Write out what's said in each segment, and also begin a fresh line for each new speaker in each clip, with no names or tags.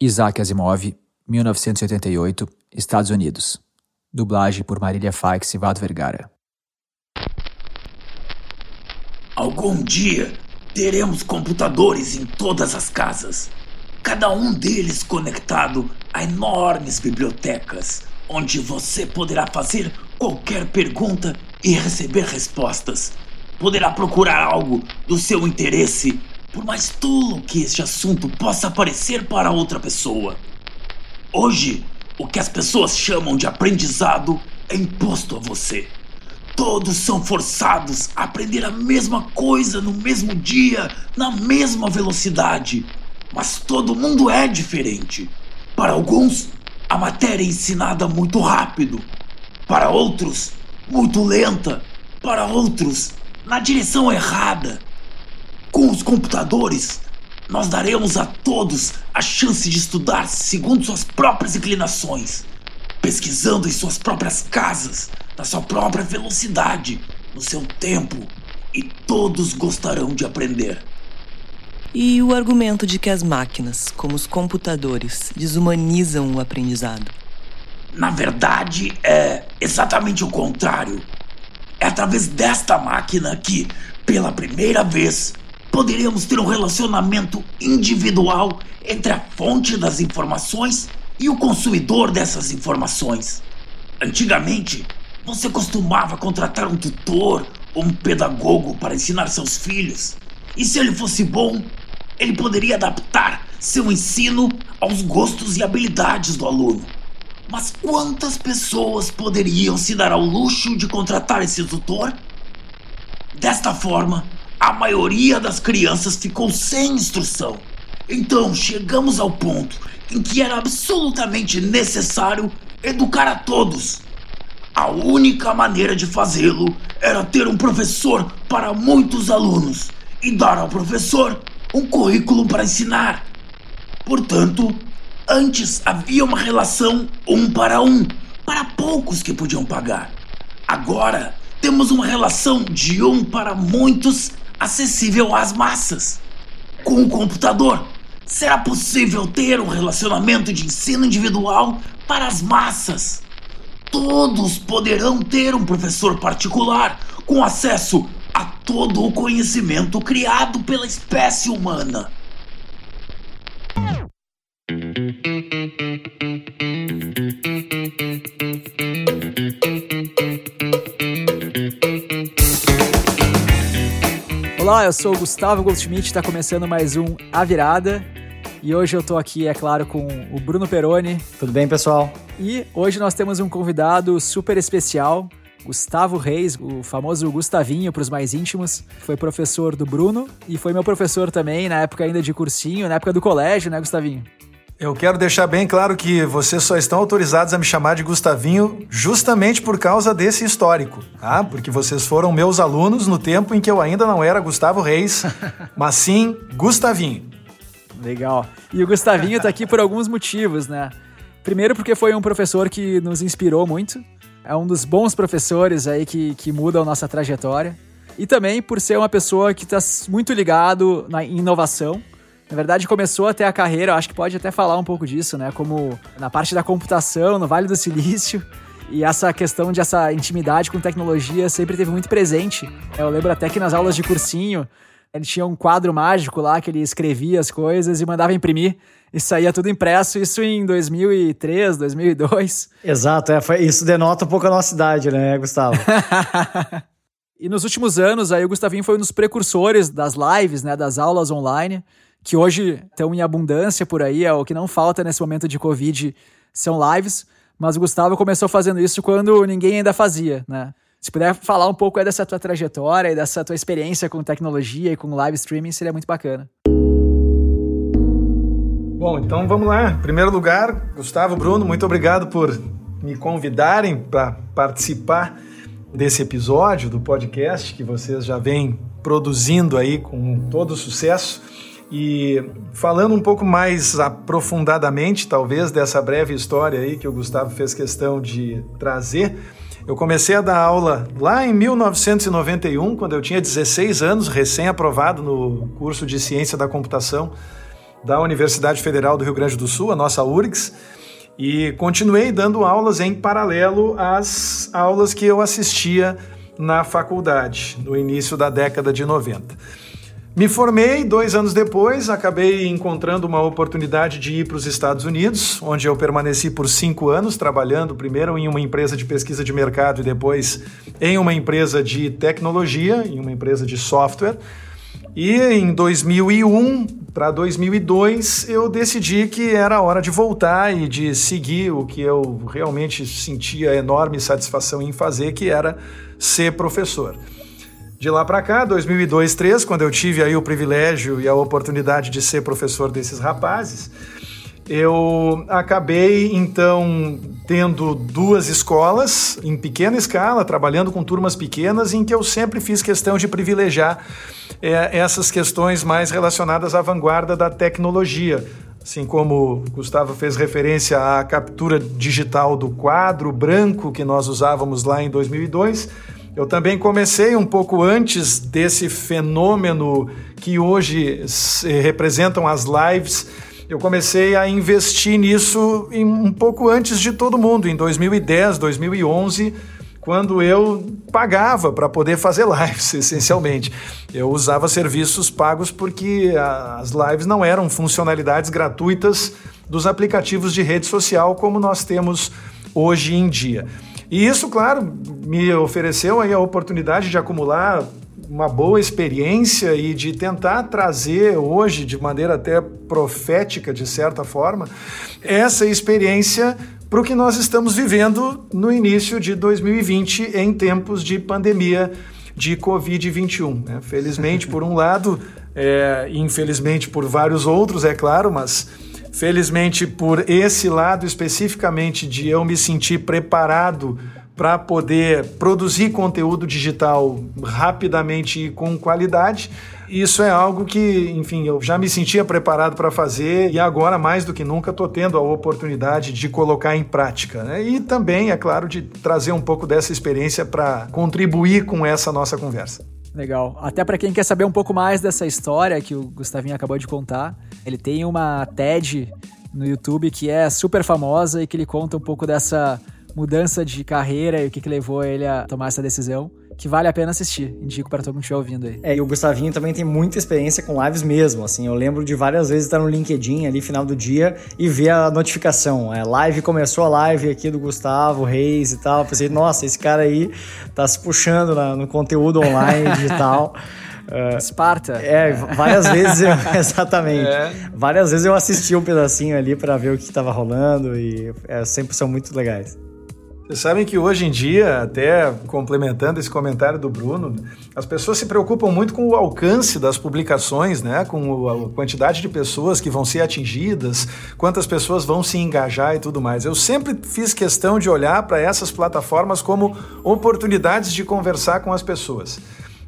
Isaac Asimov, 1988, Estados Unidos. Dublagem por Marília Faix e Vado Vergara.
Algum dia teremos computadores em todas as casas, cada um deles conectado a enormes bibliotecas, onde você poderá fazer qualquer pergunta e receber respostas. Poderá procurar algo do seu interesse, por mais tolo que este assunto possa parecer para outra pessoa. Hoje, o que as pessoas chamam de aprendizado é imposto a você. Todos são forçados a aprender a mesma coisa no mesmo dia, na mesma velocidade. Mas todo mundo é diferente. Para alguns, a matéria é ensinada muito rápido. Para outros, muito lenta. Para outros, na direção errada. Com os computadores, nós daremos a todos a chance de estudar segundo suas próprias inclinações, pesquisando em suas próprias casas, na sua própria velocidade, no seu tempo, e todos gostarão de aprender.
E o argumento de que as máquinas, como os computadores, desumanizam o aprendizado?
Na verdade, é exatamente o contrário. É através desta máquina que, pela primeira vez, poderíamos ter um relacionamento individual entre a fonte das informações e o consumidor dessas informações. Antigamente, você costumava contratar um tutor ou um pedagogo para ensinar seus filhos. E se ele fosse bom, ele poderia adaptar seu ensino aos gostos e habilidades do aluno. Mas quantas pessoas poderiam se dar ao luxo de contratar esse tutor? Desta forma, a maioria das crianças ficou sem instrução. Então chegamos ao ponto em que era absolutamente necessário educar a todos. A única maneira de fazê-lo era ter um professor para muitos alunos e dar ao professor um currículo para ensinar. Portanto, antes havia uma relação um para um, para poucos que podiam pagar. Agora temos uma relação de um para muitos, acessível às massas. Com o computador, será possível ter um relacionamento de ensino individual para as massas. Todos poderão ter um professor particular com acesso a todo o conhecimento criado pela espécie humana.
Olá, eu sou o Gustavo Goldschmidt, está começando mais um A Virada. E hoje eu tô aqui, é claro, com o Bruno Peroni.
Tudo bem, pessoal?
E hoje nós temos um convidado super especial, Gustavo Reis, o famoso Gustavinho para os mais íntimos, foi professor do Bruno e foi meu professor também na época ainda de cursinho, na época do colégio, né, Gustavinho?
Eu quero deixar bem claro que vocês só estão autorizados a me chamar de Gustavinho justamente por causa desse histórico, tá? Porque vocês foram meus alunos no tempo em que eu ainda não era Gustavo Reis, mas sim Gustavinho.
Legal. E o Gustavinho tá aqui por alguns motivos, né? Primeiro porque foi um professor que nos inspirou muito, é um dos bons professores aí que, que mudam a nossa trajetória. E também por ser uma pessoa que está muito ligado na inovação. Na verdade, começou até a carreira, acho que pode até falar um pouco disso, né? Como na parte da computação, no Vale do Silício. E essa questão de essa intimidade com tecnologia sempre teve muito presente. Eu lembro até que nas aulas de cursinho, ele tinha um quadro mágico lá que ele escrevia as coisas e mandava imprimir e saía tudo impresso, isso em 2003, 2002.
Exato, é, foi, isso denota um pouco a nossa idade, né, Gustavo?
e nos últimos anos, aí o Gustavinho foi um dos precursores das lives, né, das aulas online, que hoje estão em abundância por aí, é o que não falta nesse momento de Covid, são lives, mas o Gustavo começou fazendo isso quando ninguém ainda fazia, né? Se puder falar um pouco dessa tua trajetória e dessa tua experiência com tecnologia e com live streaming, seria muito bacana.
Bom, então vamos lá. Em primeiro lugar, Gustavo, Bruno, muito obrigado por me convidarem para participar desse episódio do podcast que vocês já vêm produzindo aí com todo sucesso. E falando um pouco mais aprofundadamente, talvez, dessa breve história aí que o Gustavo fez questão de trazer, eu comecei a dar aula lá em 1991, quando eu tinha 16 anos, recém-aprovado no curso de Ciência da Computação da Universidade Federal do Rio Grande do Sul, a nossa URGS, e continuei dando aulas em paralelo às aulas que eu assistia na faculdade, no início da década de 90. Me formei dois anos depois, acabei encontrando uma oportunidade de ir para os Estados Unidos, onde eu permaneci por cinco anos, trabalhando primeiro em uma empresa de pesquisa de mercado e depois em uma empresa de tecnologia, em uma empresa de software. E em 2001 para 2002 eu decidi que era hora de voltar e de seguir o que eu realmente sentia enorme satisfação em fazer, que era ser professor. De lá para cá, 2002, 2003, quando eu tive aí o privilégio e a oportunidade de ser professor desses rapazes, eu acabei então tendo duas escolas em pequena escala, trabalhando com turmas pequenas, em que eu sempre fiz questão de privilegiar é, essas questões mais relacionadas à vanguarda da tecnologia. Assim como Gustavo fez referência à captura digital do quadro branco que nós usávamos lá em 2002 eu também comecei um pouco antes desse fenômeno que hoje representam as lives. Eu comecei a investir nisso um pouco antes de todo mundo, em 2010, 2011 quando eu pagava para poder fazer lives, essencialmente. Eu usava serviços pagos porque as lives não eram funcionalidades gratuitas dos aplicativos de rede social como nós temos hoje em dia. E isso, claro, me ofereceu aí a oportunidade de acumular uma boa experiência e de tentar trazer hoje, de maneira até profética, de certa forma, essa experiência para o que nós estamos vivendo no início de 2020, em tempos de pandemia de Covid-21. Né? Felizmente, por um lado, é, infelizmente por vários outros, é claro, mas Felizmente, por esse lado especificamente de eu me sentir preparado para poder produzir conteúdo digital rapidamente e com qualidade, isso é algo que, enfim, eu já me sentia preparado para fazer e agora, mais do que nunca, estou tendo a oportunidade de colocar em prática. Né? E também, é claro, de trazer um pouco dessa experiência para contribuir com essa nossa conversa.
Legal. Até para quem quer saber um pouco mais dessa história que o Gustavinho acabou de contar, ele tem uma TED no YouTube que é super famosa e que ele conta um pouco dessa mudança de carreira e o que, que levou ele a tomar essa decisão que vale a pena assistir. Indico para todo mundo que estiver ouvindo aí.
É, e o Gustavinho também tem muita experiência com lives mesmo, assim, eu lembro de várias vezes estar no LinkedIn ali final do dia e ver a notificação, é, live, começou a live aqui do Gustavo Reis e tal, eu pensei, nossa, esse cara aí tá se puxando na, no conteúdo online digital.
Uh, Esparta.
É, várias vezes eu, exatamente. É. Várias vezes eu assisti um pedacinho ali para ver o que estava rolando e é, sempre são muito legais.
Vocês sabem que hoje em dia, até complementando esse comentário do Bruno, as pessoas se preocupam muito com o alcance das publicações, né? com a quantidade de pessoas que vão ser atingidas, quantas pessoas vão se engajar e tudo mais. Eu sempre fiz questão de olhar para essas plataformas como oportunidades de conversar com as pessoas.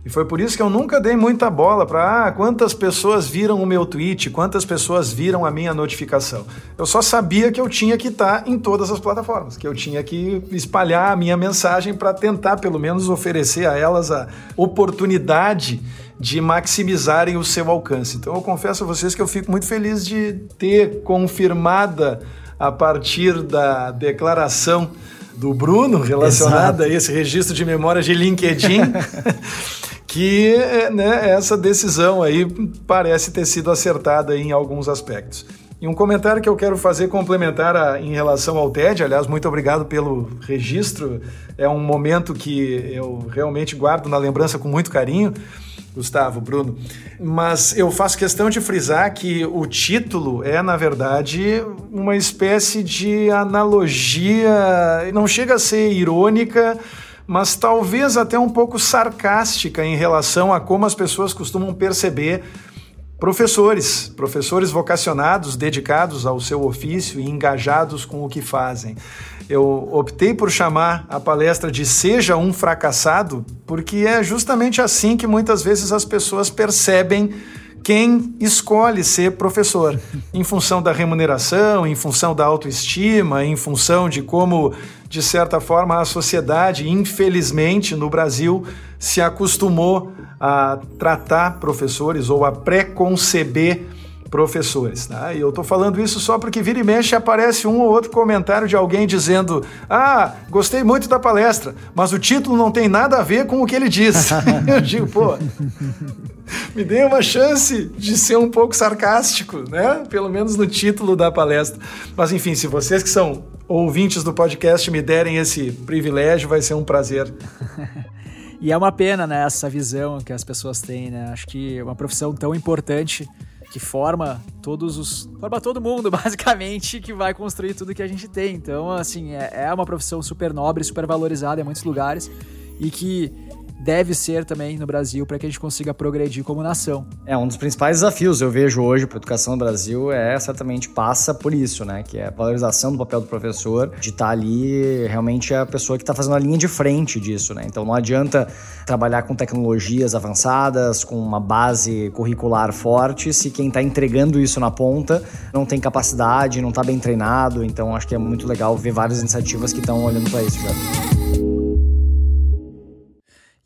E foi por isso que eu nunca dei muita bola para ah, quantas pessoas viram o meu tweet, quantas pessoas viram a minha notificação. Eu só sabia que eu tinha que estar em todas as plataformas, que eu tinha que espalhar a minha mensagem para tentar pelo menos oferecer a elas a oportunidade de maximizarem o seu alcance. Então eu confesso a vocês que eu fico muito feliz de ter confirmada a partir da declaração do Bruno relacionada Exato. a esse registro de memória de LinkedIn. que né, essa decisão aí parece ter sido acertada em alguns aspectos. E um comentário que eu quero fazer complementar a, em relação ao TED, aliás, muito obrigado pelo registro, é um momento que eu realmente guardo na lembrança com muito carinho. Gustavo, Bruno, mas eu faço questão de frisar que o título é, na verdade, uma espécie de analogia, não chega a ser irônica, mas talvez até um pouco sarcástica em relação a como as pessoas costumam perceber professores, professores vocacionados, dedicados ao seu ofício e engajados com o que fazem. Eu optei por chamar a palestra de Seja um Fracassado, porque é justamente assim que muitas vezes as pessoas percebem quem escolhe ser professor, em função da remuneração, em função da autoestima, em função de como, de certa forma, a sociedade, infelizmente, no Brasil, se acostumou a tratar professores ou a preconceber professores. Tá? E eu estou falando isso só porque vira e mexe aparece um ou outro comentário de alguém dizendo: Ah, gostei muito da palestra, mas o título não tem nada a ver com o que ele diz. eu digo, pô, me dê uma chance de ser um pouco sarcástico, né? Pelo menos no título da palestra. Mas enfim, se vocês que são ouvintes do podcast me derem esse privilégio, vai ser um prazer.
e é uma pena, né, essa visão que as pessoas têm, né? Acho que é uma profissão tão importante que forma todos os. forma todo mundo, basicamente, que vai construir tudo que a gente tem. Então, assim, é, é uma profissão super nobre, super valorizada em muitos lugares e que deve ser também no Brasil para que a gente consiga progredir como nação.
É um dos principais desafios eu vejo hoje para a educação no Brasil é certamente passa por isso, né? Que é a valorização do papel do professor, de estar tá ali realmente a pessoa que está fazendo a linha de frente disso, né? Então não adianta trabalhar com tecnologias avançadas, com uma base curricular forte, se quem está entregando isso na ponta não tem capacidade, não está bem treinado. Então acho que é muito legal ver várias iniciativas que estão olhando para isso já.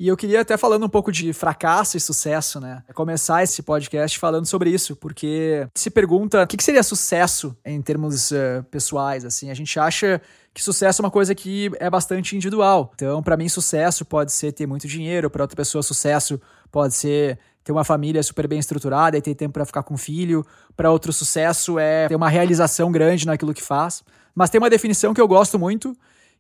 E eu queria até falando um pouco de fracasso e sucesso, né? Começar esse podcast falando sobre isso, porque se pergunta o que seria sucesso em termos uh, pessoais, assim. A gente acha que sucesso é uma coisa que é bastante individual. Então, para mim, sucesso pode ser ter muito dinheiro, para outra pessoa, sucesso pode ser ter uma família super bem estruturada e ter tempo para ficar com filho. Para outro, sucesso é ter uma realização grande naquilo que faz. Mas tem uma definição que eu gosto muito,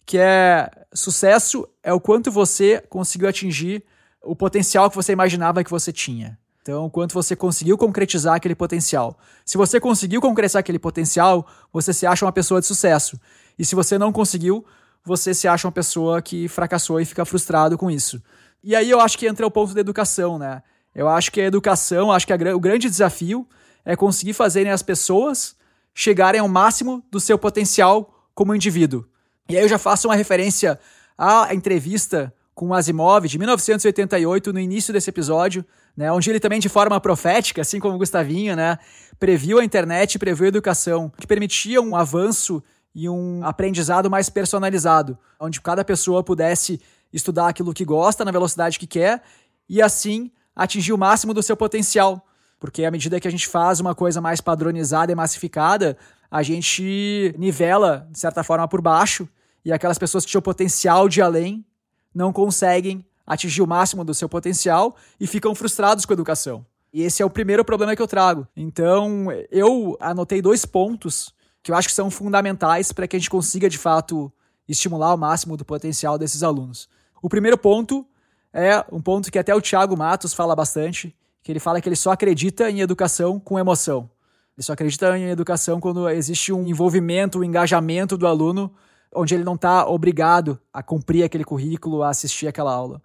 que é sucesso é o quanto você conseguiu atingir o potencial que você imaginava que você tinha. Então, quanto você conseguiu concretizar aquele potencial. Se você conseguiu concretizar aquele potencial, você se acha uma pessoa de sucesso. E se você não conseguiu, você se acha uma pessoa que fracassou e fica frustrado com isso. E aí eu acho que entra o ponto da educação, né? Eu acho que a educação, acho que a, o grande desafio é conseguir fazerem as pessoas chegarem ao máximo do seu potencial como indivíduo. E aí eu já faço uma referência à entrevista com Asimov de 1988, no início desse episódio, né, onde ele também de forma profética, assim como Gustavinho, né, previu a internet, previu a educação, que permitia um avanço e um aprendizado mais personalizado, onde cada pessoa pudesse estudar aquilo que gosta na velocidade que quer e assim atingir o máximo do seu potencial. Porque à medida que a gente faz uma coisa mais padronizada e massificada, a gente nivela, de certa forma, por baixo, e aquelas pessoas que tinham potencial de além não conseguem atingir o máximo do seu potencial e ficam frustrados com a educação. E esse é o primeiro problema que eu trago. Então, eu anotei dois pontos que eu acho que são fundamentais para que a gente consiga, de fato, estimular o máximo do potencial desses alunos. O primeiro ponto é um ponto que até o Thiago Matos fala bastante, que ele fala que ele só acredita em educação com emoção. Ele só acredita em educação quando existe um envolvimento, um engajamento do aluno, onde ele não está obrigado a cumprir aquele currículo, a assistir aquela aula.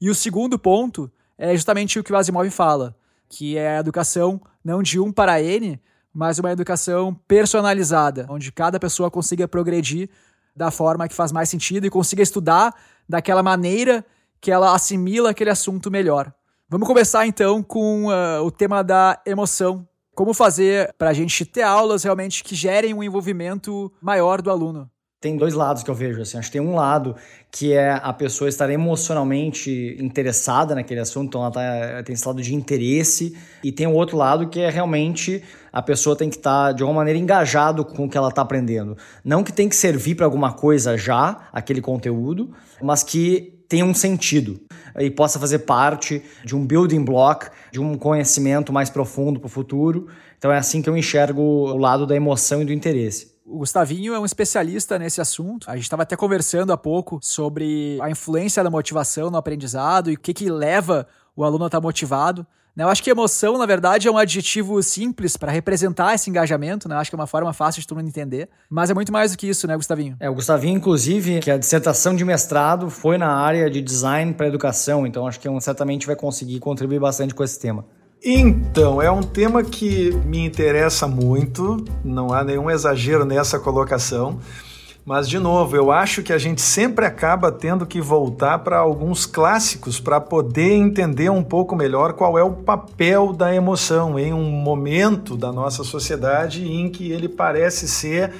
E o segundo ponto é justamente o que o Asimov fala, que é a educação não de um para N, mas uma educação personalizada, onde cada pessoa consiga progredir da forma que faz mais sentido e consiga estudar daquela maneira que ela assimila aquele assunto melhor. Vamos começar então com uh, o tema da emoção, como fazer para a gente ter aulas realmente que gerem um envolvimento maior do aluno?
Tem dois lados que eu vejo, assim. Acho que tem um lado que é a pessoa estar emocionalmente interessada naquele assunto, então ela tá, tem esse lado de interesse, e tem o outro lado que é realmente a pessoa tem que estar tá, de alguma maneira engajado com o que ela está aprendendo. Não que tem que servir para alguma coisa já, aquele conteúdo, mas que tenha um sentido e possa fazer parte de um building block, de um conhecimento mais profundo para o futuro. Então é assim que eu enxergo o lado da emoção e do interesse.
O Gustavinho é um especialista nesse assunto. A gente estava até conversando há pouco sobre a influência da motivação no aprendizado e o que, que leva o aluno a estar motivado. Né? Eu acho que emoção, na verdade, é um adjetivo simples para representar esse engajamento, né? Eu acho que é uma forma fácil de todo mundo entender. Mas é muito mais do que isso, né, Gustavinho?
É, o Gustavinho, inclusive, que a dissertação de mestrado foi na área de design para educação, então acho que um, certamente vai conseguir contribuir bastante com esse tema.
Então, é um tema que me interessa muito, não há nenhum exagero nessa colocação. Mas, de novo, eu acho que a gente sempre acaba tendo que voltar para alguns clássicos para poder entender um pouco melhor qual é o papel da emoção em um momento da nossa sociedade em que ele parece ser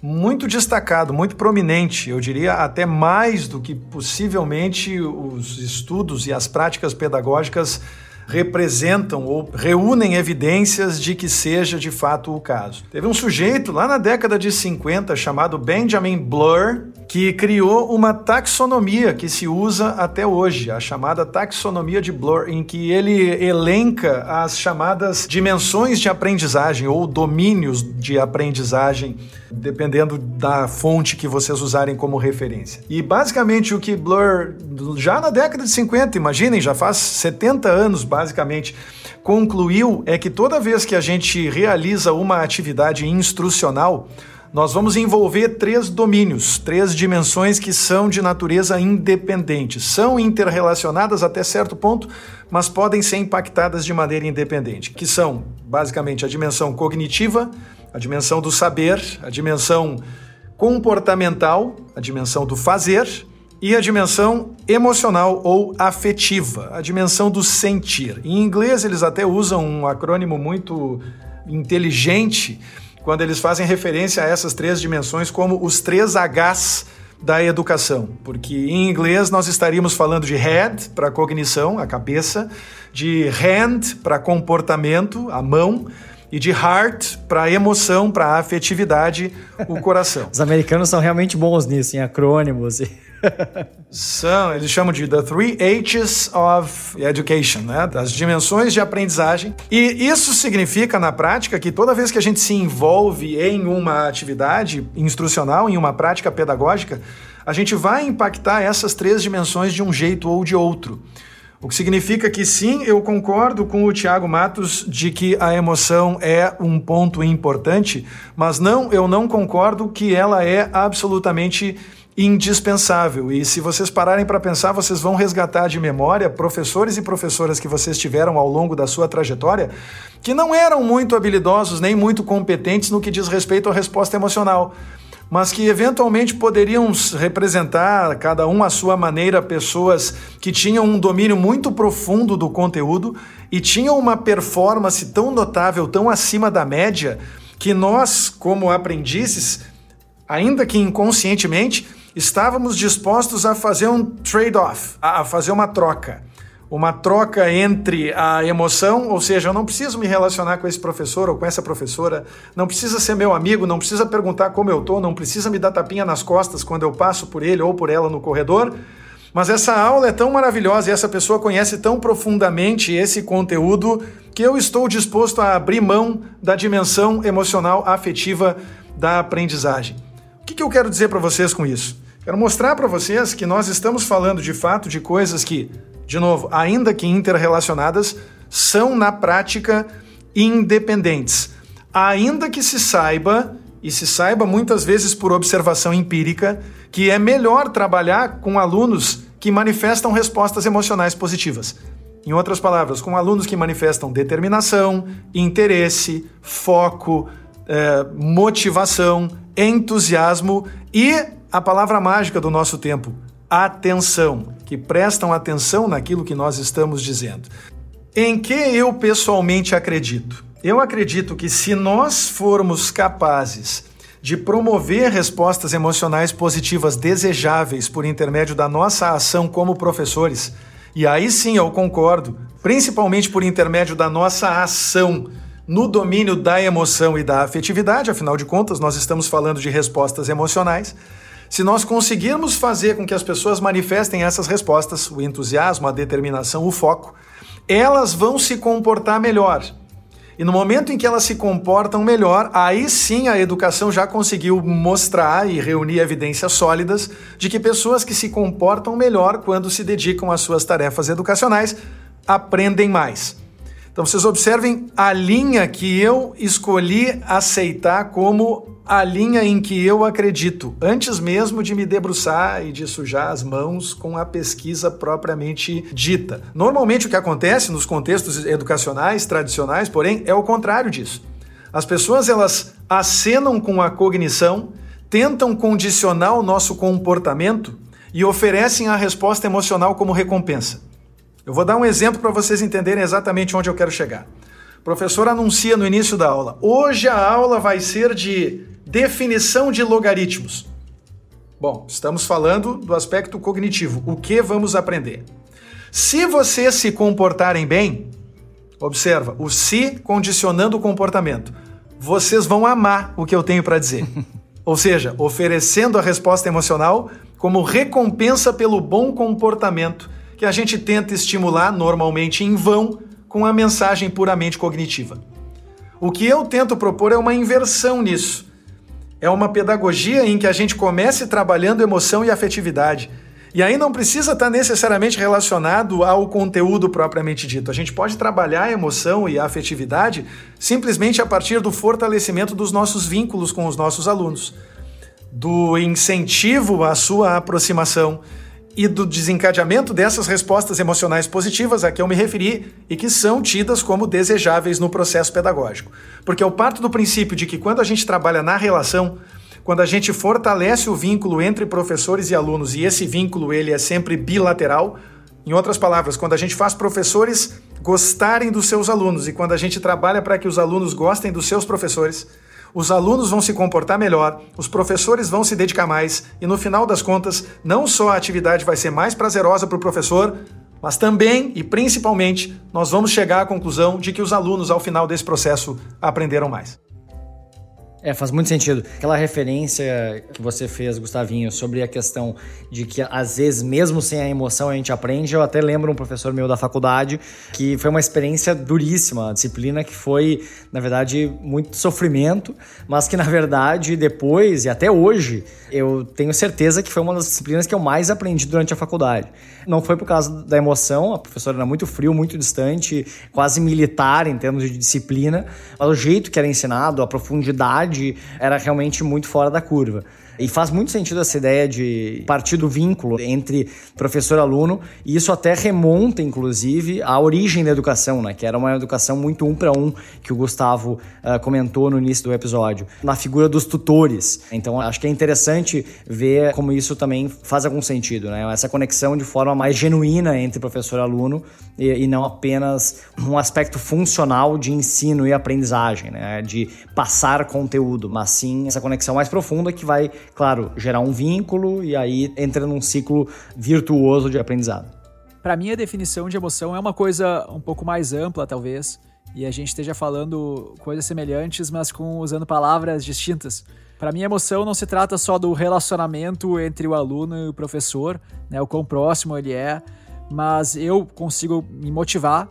muito destacado, muito prominente, eu diria até mais do que possivelmente os estudos e as práticas pedagógicas representam ou reúnem evidências de que seja de fato o caso. Teve um sujeito lá na década de 50 chamado Benjamin Blur que criou uma taxonomia que se usa até hoje, a chamada taxonomia de Blur, em que ele elenca as chamadas dimensões de aprendizagem ou domínios de aprendizagem, dependendo da fonte que vocês usarem como referência. E basicamente o que Blur, já na década de 50, imaginem, já faz 70 anos basicamente, concluiu é que toda vez que a gente realiza uma atividade instrucional, nós vamos envolver três domínios, três dimensões que são de natureza independente. São interrelacionadas até certo ponto, mas podem ser impactadas de maneira independente, que são basicamente a dimensão cognitiva, a dimensão do saber, a dimensão comportamental, a dimensão do fazer e a dimensão emocional ou afetiva, a dimensão do sentir. Em inglês eles até usam um acrônimo muito inteligente quando eles fazem referência a essas três dimensões como os três Hs da educação, porque em inglês nós estaríamos falando de head para cognição, a cabeça, de hand para comportamento, a mão, e de heart para emoção, para afetividade, o coração.
Os americanos são realmente bons nisso, em acrônimos.
São, eles chamam de The Three H's of Education, né? Das dimensões de aprendizagem. E isso significa, na prática, que toda vez que a gente se envolve em uma atividade instrucional, em uma prática pedagógica, a gente vai impactar essas três dimensões de um jeito ou de outro. O que significa que sim, eu concordo com o Tiago Matos de que a emoção é um ponto importante, mas não, eu não concordo que ela é absolutamente indispensável. E se vocês pararem para pensar, vocês vão resgatar de memória professores e professoras que vocês tiveram ao longo da sua trajetória que não eram muito habilidosos nem muito competentes no que diz respeito à resposta emocional mas que eventualmente poderiam representar, cada um à sua maneira, pessoas que tinham um domínio muito profundo do conteúdo e tinham uma performance tão notável, tão acima da média, que nós, como aprendizes, ainda que inconscientemente, estávamos dispostos a fazer um trade-off, a fazer uma troca uma troca entre a emoção, ou seja, eu não preciso me relacionar com esse professor ou com essa professora, não precisa ser meu amigo, não precisa perguntar como eu tô, não precisa me dar tapinha nas costas quando eu passo por ele ou por ela no corredor. Mas essa aula é tão maravilhosa e essa pessoa conhece tão profundamente esse conteúdo que eu estou disposto a abrir mão da dimensão emocional afetiva da aprendizagem. O que, que eu quero dizer para vocês com isso? Quero mostrar para vocês que nós estamos falando de fato de coisas que de novo, ainda que interrelacionadas, são na prática independentes. Ainda que se saiba, e se saiba muitas vezes por observação empírica, que é melhor trabalhar com alunos que manifestam respostas emocionais positivas. Em outras palavras, com alunos que manifestam determinação, interesse, foco, eh, motivação, entusiasmo e a palavra mágica do nosso tempo, atenção, que prestam atenção naquilo que nós estamos dizendo. Em que eu pessoalmente acredito? Eu acredito que se nós formos capazes de promover respostas emocionais positivas desejáveis por intermédio da nossa ação como professores, e aí sim eu concordo, principalmente por intermédio da nossa ação no domínio da emoção e da afetividade, afinal de contas, nós estamos falando de respostas emocionais. Se nós conseguirmos fazer com que as pessoas manifestem essas respostas, o entusiasmo, a determinação, o foco, elas vão se comportar melhor. E no momento em que elas se comportam melhor, aí sim a educação já conseguiu mostrar e reunir evidências sólidas de que pessoas que se comportam melhor quando se dedicam às suas tarefas educacionais aprendem mais. Então vocês observem a linha que eu escolhi aceitar como a linha em que eu acredito, antes mesmo de me debruçar e de sujar as mãos com a pesquisa propriamente dita. Normalmente o que acontece nos contextos educacionais tradicionais, porém, é o contrário disso. As pessoas elas acenam com a cognição, tentam condicionar o nosso comportamento e oferecem a resposta emocional como recompensa. Eu vou dar um exemplo para vocês entenderem exatamente onde eu quero chegar. O professor anuncia no início da aula: hoje a aula vai ser de definição de logaritmos. Bom, estamos falando do aspecto cognitivo. O que vamos aprender? Se vocês se comportarem bem, Observa, o se condicionando o comportamento. Vocês vão amar o que eu tenho para dizer. Ou seja, oferecendo a resposta emocional como recompensa pelo bom comportamento que a gente tenta estimular normalmente em vão com a mensagem puramente cognitiva. O que eu tento propor é uma inversão nisso. É uma pedagogia em que a gente comece trabalhando emoção e afetividade e aí não precisa estar necessariamente relacionado ao conteúdo propriamente dito. A gente pode trabalhar a emoção e a afetividade simplesmente a partir do fortalecimento dos nossos vínculos com os nossos alunos, do incentivo à sua aproximação e do desencadeamento dessas respostas emocionais positivas a que eu me referi e que são tidas como desejáveis no processo pedagógico. Porque eu parto do princípio de que quando a gente trabalha na relação, quando a gente fortalece o vínculo entre professores e alunos e esse vínculo ele é sempre bilateral, em outras palavras, quando a gente faz professores gostarem dos seus alunos e quando a gente trabalha para que os alunos gostem dos seus professores, os alunos vão se comportar melhor, os professores vão se dedicar mais e no final das contas, não só a atividade vai ser mais prazerosa para o professor, mas também e principalmente nós vamos chegar à conclusão de que os alunos, ao final desse processo, aprenderam mais.
É, faz muito sentido. Aquela referência que você fez, Gustavinho, sobre a questão de que às vezes, mesmo sem a emoção, a gente aprende. Eu até lembro um professor meu da faculdade que foi uma experiência duríssima, uma disciplina que foi, na verdade, muito sofrimento, mas que, na verdade, depois e até hoje, eu tenho certeza que foi uma das disciplinas que eu mais aprendi durante a faculdade. Não foi por causa da emoção, a professora era muito frio, muito distante, quase militar em termos de disciplina, mas o jeito que era ensinado, a profundidade era realmente muito fora da curva. E faz muito sentido essa ideia de partir do vínculo entre professor e aluno, e isso até remonta, inclusive, à origem da educação, né? Que era uma educação muito um para um, que o Gustavo uh, comentou no início do episódio, na figura dos tutores. Então, acho que é interessante ver como isso também faz algum sentido, né? Essa conexão de forma mais genuína entre professor e aluno, e, e não apenas um aspecto funcional de ensino e aprendizagem, né? De passar conteúdo, mas sim essa conexão mais profunda que vai claro, gerar um vínculo e aí entra num ciclo virtuoso de aprendizado.
Para mim, a definição de emoção é uma coisa um pouco mais ampla, talvez, e a gente esteja falando coisas semelhantes, mas com usando palavras distintas. Para mim, emoção não se trata só do relacionamento entre o aluno e o professor, né, o quão próximo ele é, mas eu consigo me motivar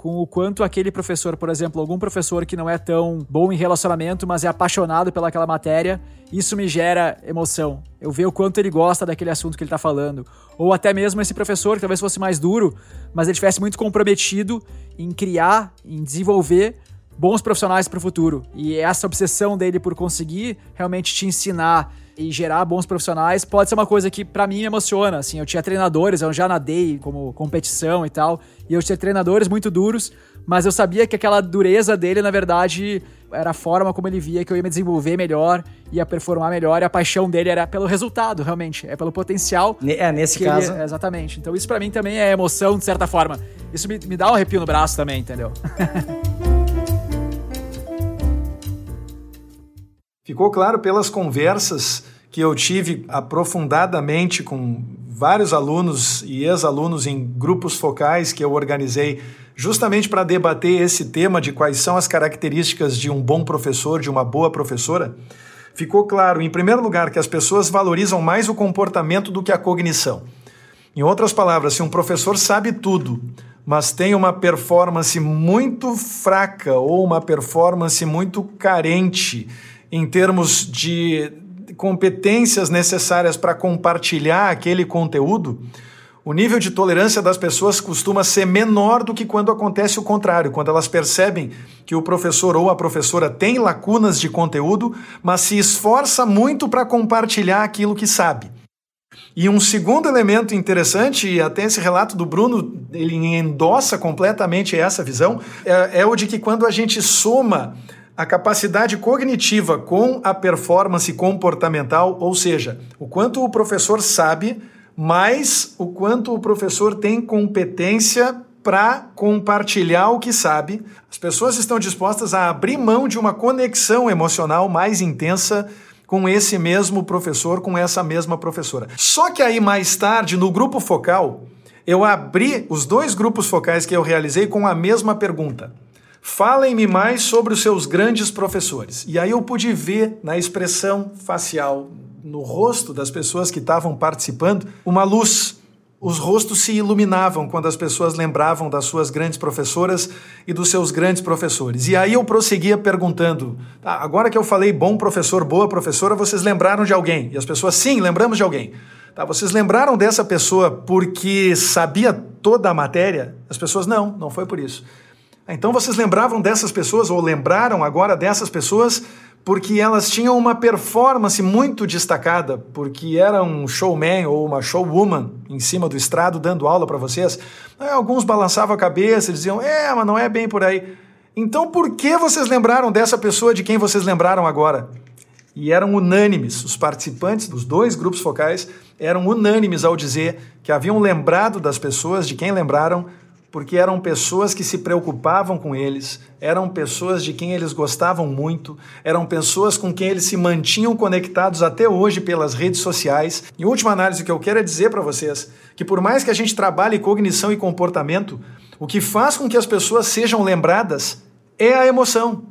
com o quanto aquele professor, por exemplo, algum professor que não é tão bom em relacionamento, mas é apaixonado pelaquela matéria, isso me gera emoção. Eu vejo o quanto ele gosta daquele assunto que ele está falando. Ou até mesmo esse professor, que talvez fosse mais duro, mas ele estivesse muito comprometido em criar, em desenvolver bons profissionais para o futuro. E essa obsessão dele por conseguir realmente te ensinar e gerar bons profissionais pode ser uma coisa que para mim me emociona. Assim, eu tinha treinadores, eu já nadei como competição e tal, e eu tinha treinadores muito duros, mas eu sabia que aquela dureza dele, na verdade, era a forma como ele via que eu ia me desenvolver melhor, ia performar melhor, e a paixão dele era pelo resultado, realmente, é pelo potencial.
É, nesse caso.
Ele, exatamente. Então isso para mim também é emoção, de certa forma. Isso me, me dá um arrepio no braço também, entendeu?
Ficou claro pelas conversas que eu tive aprofundadamente com vários alunos e ex-alunos em grupos focais que eu organizei justamente para debater esse tema de quais são as características de um bom professor, de uma boa professora. Ficou claro, em primeiro lugar, que as pessoas valorizam mais o comportamento do que a cognição. Em outras palavras, se um professor sabe tudo, mas tem uma performance muito fraca ou uma performance muito carente em termos de competências necessárias para compartilhar aquele conteúdo, o nível de tolerância das pessoas costuma ser menor do que quando acontece o contrário, quando elas percebem que o professor ou a professora tem lacunas de conteúdo, mas se esforça muito para compartilhar aquilo que sabe. E um segundo elemento interessante, e até esse relato do Bruno, ele endossa completamente essa visão, é, é o de que quando a gente soma a capacidade cognitiva com a performance comportamental, ou seja, o quanto o professor sabe, mais o quanto o professor tem competência para compartilhar o que sabe. As pessoas estão dispostas a abrir mão de uma conexão emocional mais intensa com esse mesmo professor, com essa mesma professora. Só que aí mais tarde, no grupo focal, eu abri os dois grupos focais que eu realizei com a mesma pergunta. Falem-me mais sobre os seus grandes professores. E aí eu pude ver na expressão facial, no rosto das pessoas que estavam participando, uma luz. Os rostos se iluminavam quando as pessoas lembravam das suas grandes professoras e dos seus grandes professores. E aí eu prosseguia perguntando: ah, agora que eu falei bom professor, boa professora, vocês lembraram de alguém? E as pessoas, sim, lembramos de alguém. Tá, vocês lembraram dessa pessoa porque sabia toda a matéria? As pessoas, não, não foi por isso. Então vocês lembravam dessas pessoas, ou lembraram agora dessas pessoas, porque elas tinham uma performance muito destacada, porque era um showman ou uma showwoman em cima do estrado dando aula para vocês. Alguns balançavam a cabeça e diziam: É, mas não é bem por aí. Então por que vocês lembraram dessa pessoa de quem vocês lembraram agora? E eram unânimes, os participantes dos dois grupos focais eram unânimes ao dizer que haviam lembrado das pessoas, de quem lembraram, porque eram pessoas que se preocupavam com eles, eram pessoas de quem eles gostavam muito, eram pessoas com quem eles se mantinham conectados até hoje pelas redes sociais. Em última análise, o que eu quero é dizer para vocês que, por mais que a gente trabalhe cognição e comportamento, o que faz com que as pessoas sejam lembradas é a emoção.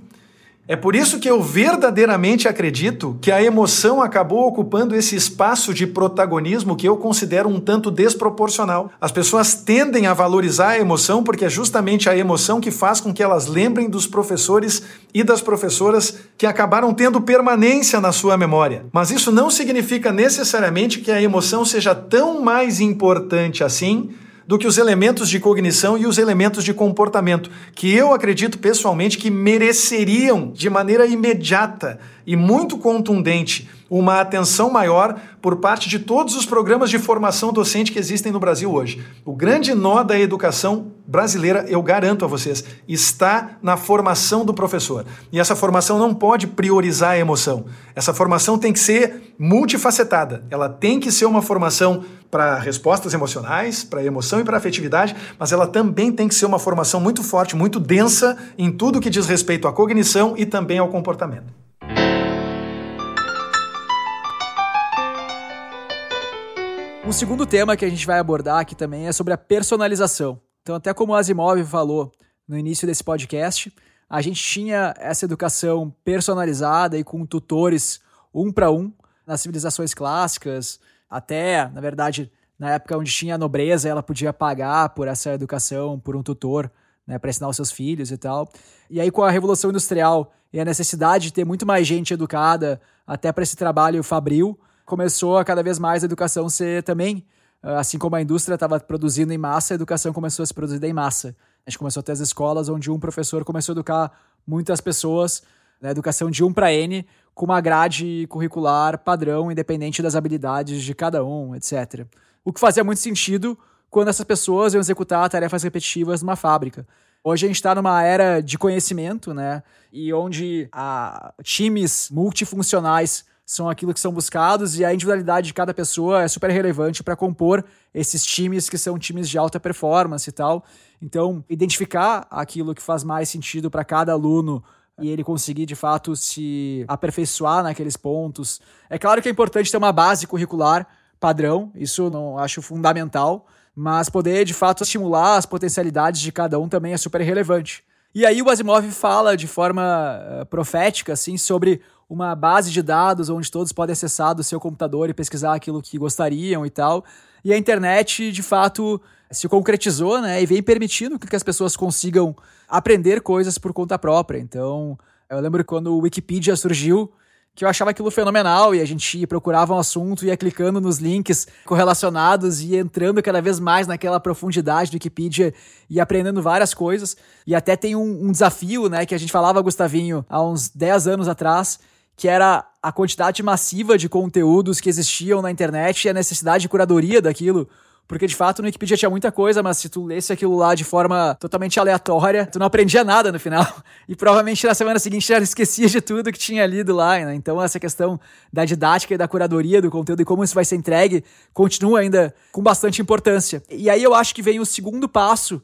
É por isso que eu verdadeiramente acredito que a emoção acabou ocupando esse espaço de protagonismo que eu considero um tanto desproporcional. As pessoas tendem a valorizar a emoção porque é justamente a emoção que faz com que elas lembrem dos professores e das professoras que acabaram tendo permanência na sua memória. Mas isso não significa necessariamente que a emoção seja tão mais importante assim do que os elementos de cognição e os elementos de comportamento, que eu acredito pessoalmente que mereceriam de maneira imediata e muito contundente uma atenção maior por parte de todos os programas de formação docente que existem no Brasil hoje. O grande nó da educação brasileira, eu garanto a vocês, está na formação do professor. E essa formação não pode priorizar a emoção. Essa formação tem que ser multifacetada. Ela tem que ser uma formação para respostas emocionais, para emoção e para afetividade, mas ela também tem que ser uma formação muito forte, muito densa em tudo que diz respeito à cognição e também ao comportamento.
Um segundo tema que a gente vai abordar aqui também é sobre a personalização. Então, até como o Asimov falou no início desse podcast, a gente tinha essa educação personalizada e com tutores um para um nas civilizações clássicas, até, na verdade, na época onde tinha a nobreza, ela podia pagar por essa educação, por um tutor, né, para ensinar os seus filhos e tal. E aí, com a Revolução Industrial e a necessidade de ter muito mais gente educada, até para esse trabalho fabril, começou a cada vez mais a educação ser também, assim como a indústria estava produzindo em massa, a educação começou a se produzir em massa. A gente começou a ter as escolas onde um professor começou a educar muitas pessoas, né, educação de um para N, com uma grade curricular padrão, independente das habilidades de cada um, etc. O que fazia muito sentido quando essas pessoas iam executar tarefas repetitivas numa fábrica. Hoje a gente está numa era de conhecimento, né? E onde a, times multifuncionais são aquilo que são buscados e a individualidade de cada pessoa é super relevante para compor esses times que são times de alta performance e tal. Então, identificar aquilo que faz mais sentido para cada aluno e ele conseguir de fato se aperfeiçoar naqueles pontos. É claro que é importante ter uma base curricular padrão, isso não acho fundamental, mas poder de fato estimular as potencialidades de cada um também é super relevante. E aí o Asimov fala de forma uh, profética assim sobre uma base de dados onde todos podem acessar do seu computador e pesquisar aquilo que gostariam e tal. E a internet, de fato, se concretizou, né? E vem permitindo que as pessoas consigam aprender coisas por conta própria. Então, eu lembro quando o Wikipedia surgiu, que eu achava aquilo fenomenal e a gente procurava um assunto, ia clicando nos links correlacionados e entrando cada vez mais naquela profundidade do Wikipedia e aprendendo várias coisas. E até tem um, um desafio, né, que a gente falava, Gustavinho, há uns 10 anos atrás, que era a quantidade massiva de conteúdos que existiam na internet e a necessidade de curadoria daquilo. Porque de fato no Wikipedia tinha muita coisa, mas se tu lesse aquilo lá de forma totalmente aleatória, tu não aprendia nada no final. E provavelmente na semana seguinte já esquecia de tudo que tinha lido lá. Né? Então essa questão da didática e da curadoria do conteúdo e como isso vai ser entregue continua ainda com bastante importância. E aí eu acho que vem o segundo passo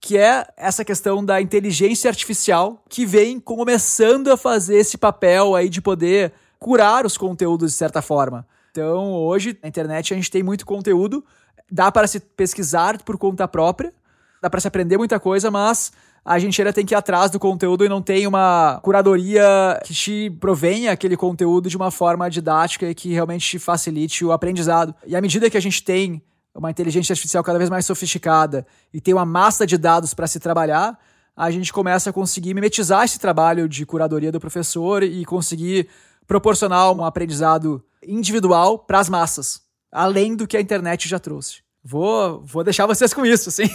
que é essa questão da inteligência artificial, que vem começando a fazer esse papel aí de poder curar os conteúdos de certa forma. Então, hoje na internet a gente tem muito conteúdo, dá para se pesquisar por conta própria, dá para se aprender muita coisa, mas a gente ainda tem que ir atrás do conteúdo e não tem uma curadoria que te provenha aquele conteúdo de uma forma didática e que realmente te facilite o aprendizado. E à medida que a gente tem uma inteligência artificial cada vez mais sofisticada e tem uma massa de dados para se trabalhar, a gente começa a conseguir mimetizar esse trabalho de curadoria do professor e conseguir proporcionar um aprendizado individual para as massas, além do que a internet já trouxe. Vou, vou deixar vocês com isso, sim.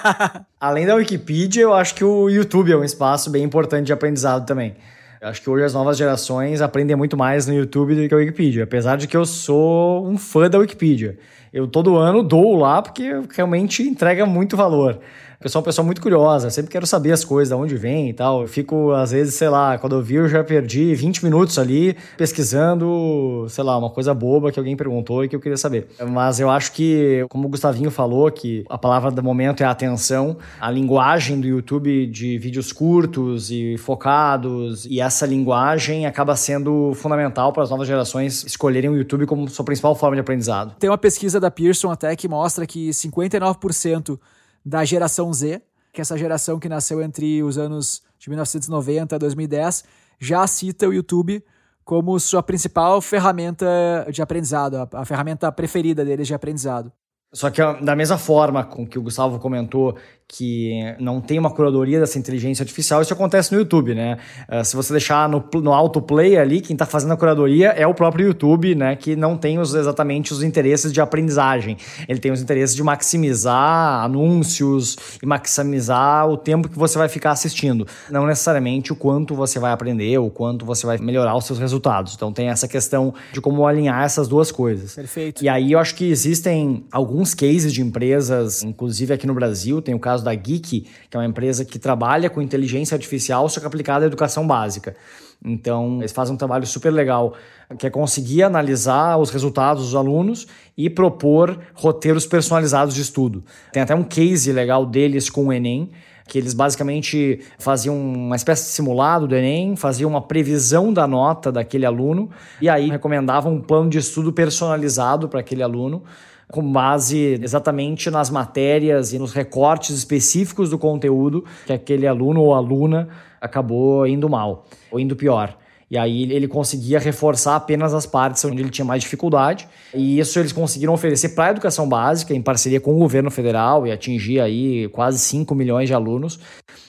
além da Wikipedia, eu acho que o YouTube é um espaço bem importante de aprendizado também. Eu acho que hoje as novas gerações aprendem muito mais no YouTube do que a Wikipedia, apesar de que eu sou um fã da Wikipedia. Eu todo ano dou lá porque realmente entrega muito valor. Eu sou uma pessoa muito curiosa, sempre quero saber as coisas, de onde vem e tal. Eu fico, às vezes, sei lá, quando eu vi, eu já perdi 20 minutos ali pesquisando, sei lá, uma coisa boba que alguém perguntou e que eu queria saber. Mas eu acho que, como o Gustavinho falou, que a palavra do momento é atenção, a linguagem do YouTube de vídeos curtos e focados, e essa linguagem acaba sendo fundamental para as novas gerações escolherem o YouTube como sua principal forma de aprendizado.
Tem uma pesquisa da Pearson até que mostra que 59% da geração Z, que é essa geração que nasceu entre os anos de 1990 a 2010, já cita o YouTube como sua principal ferramenta de aprendizado, a, a ferramenta preferida deles de aprendizado.
Só que da mesma forma com que o Gustavo comentou que não tem uma curadoria dessa inteligência artificial, isso acontece no YouTube, né? Uh, se você deixar no, no autoplay ali, quem está fazendo a curadoria é o próprio YouTube, né? Que não tem os, exatamente os interesses de aprendizagem. Ele tem os interesses de maximizar anúncios e maximizar o tempo que você vai ficar assistindo. Não necessariamente o quanto você vai aprender, o quanto você vai melhorar os seus resultados. Então tem essa questão de como alinhar essas duas coisas.
Perfeito.
E aí eu acho que existem alguns cases de empresas, inclusive aqui no Brasil, tem o caso caso da Geek, que é uma empresa que trabalha com inteligência artificial, só que aplicada à educação básica. Então, eles fazem um trabalho super legal, que é conseguir analisar os resultados dos alunos e propor roteiros personalizados de estudo. Tem até um case legal deles com o Enem, que eles basicamente faziam uma espécie de simulado do Enem, faziam uma previsão da nota daquele aluno e aí recomendavam um plano de estudo personalizado para aquele aluno com base exatamente nas matérias e nos recortes específicos do conteúdo que aquele aluno ou aluna acabou indo mal ou indo pior. E aí ele conseguia reforçar apenas as partes onde ele tinha mais dificuldade. E isso eles conseguiram oferecer para a educação básica, em parceria com o governo federal, e atingir aí quase 5 milhões de alunos,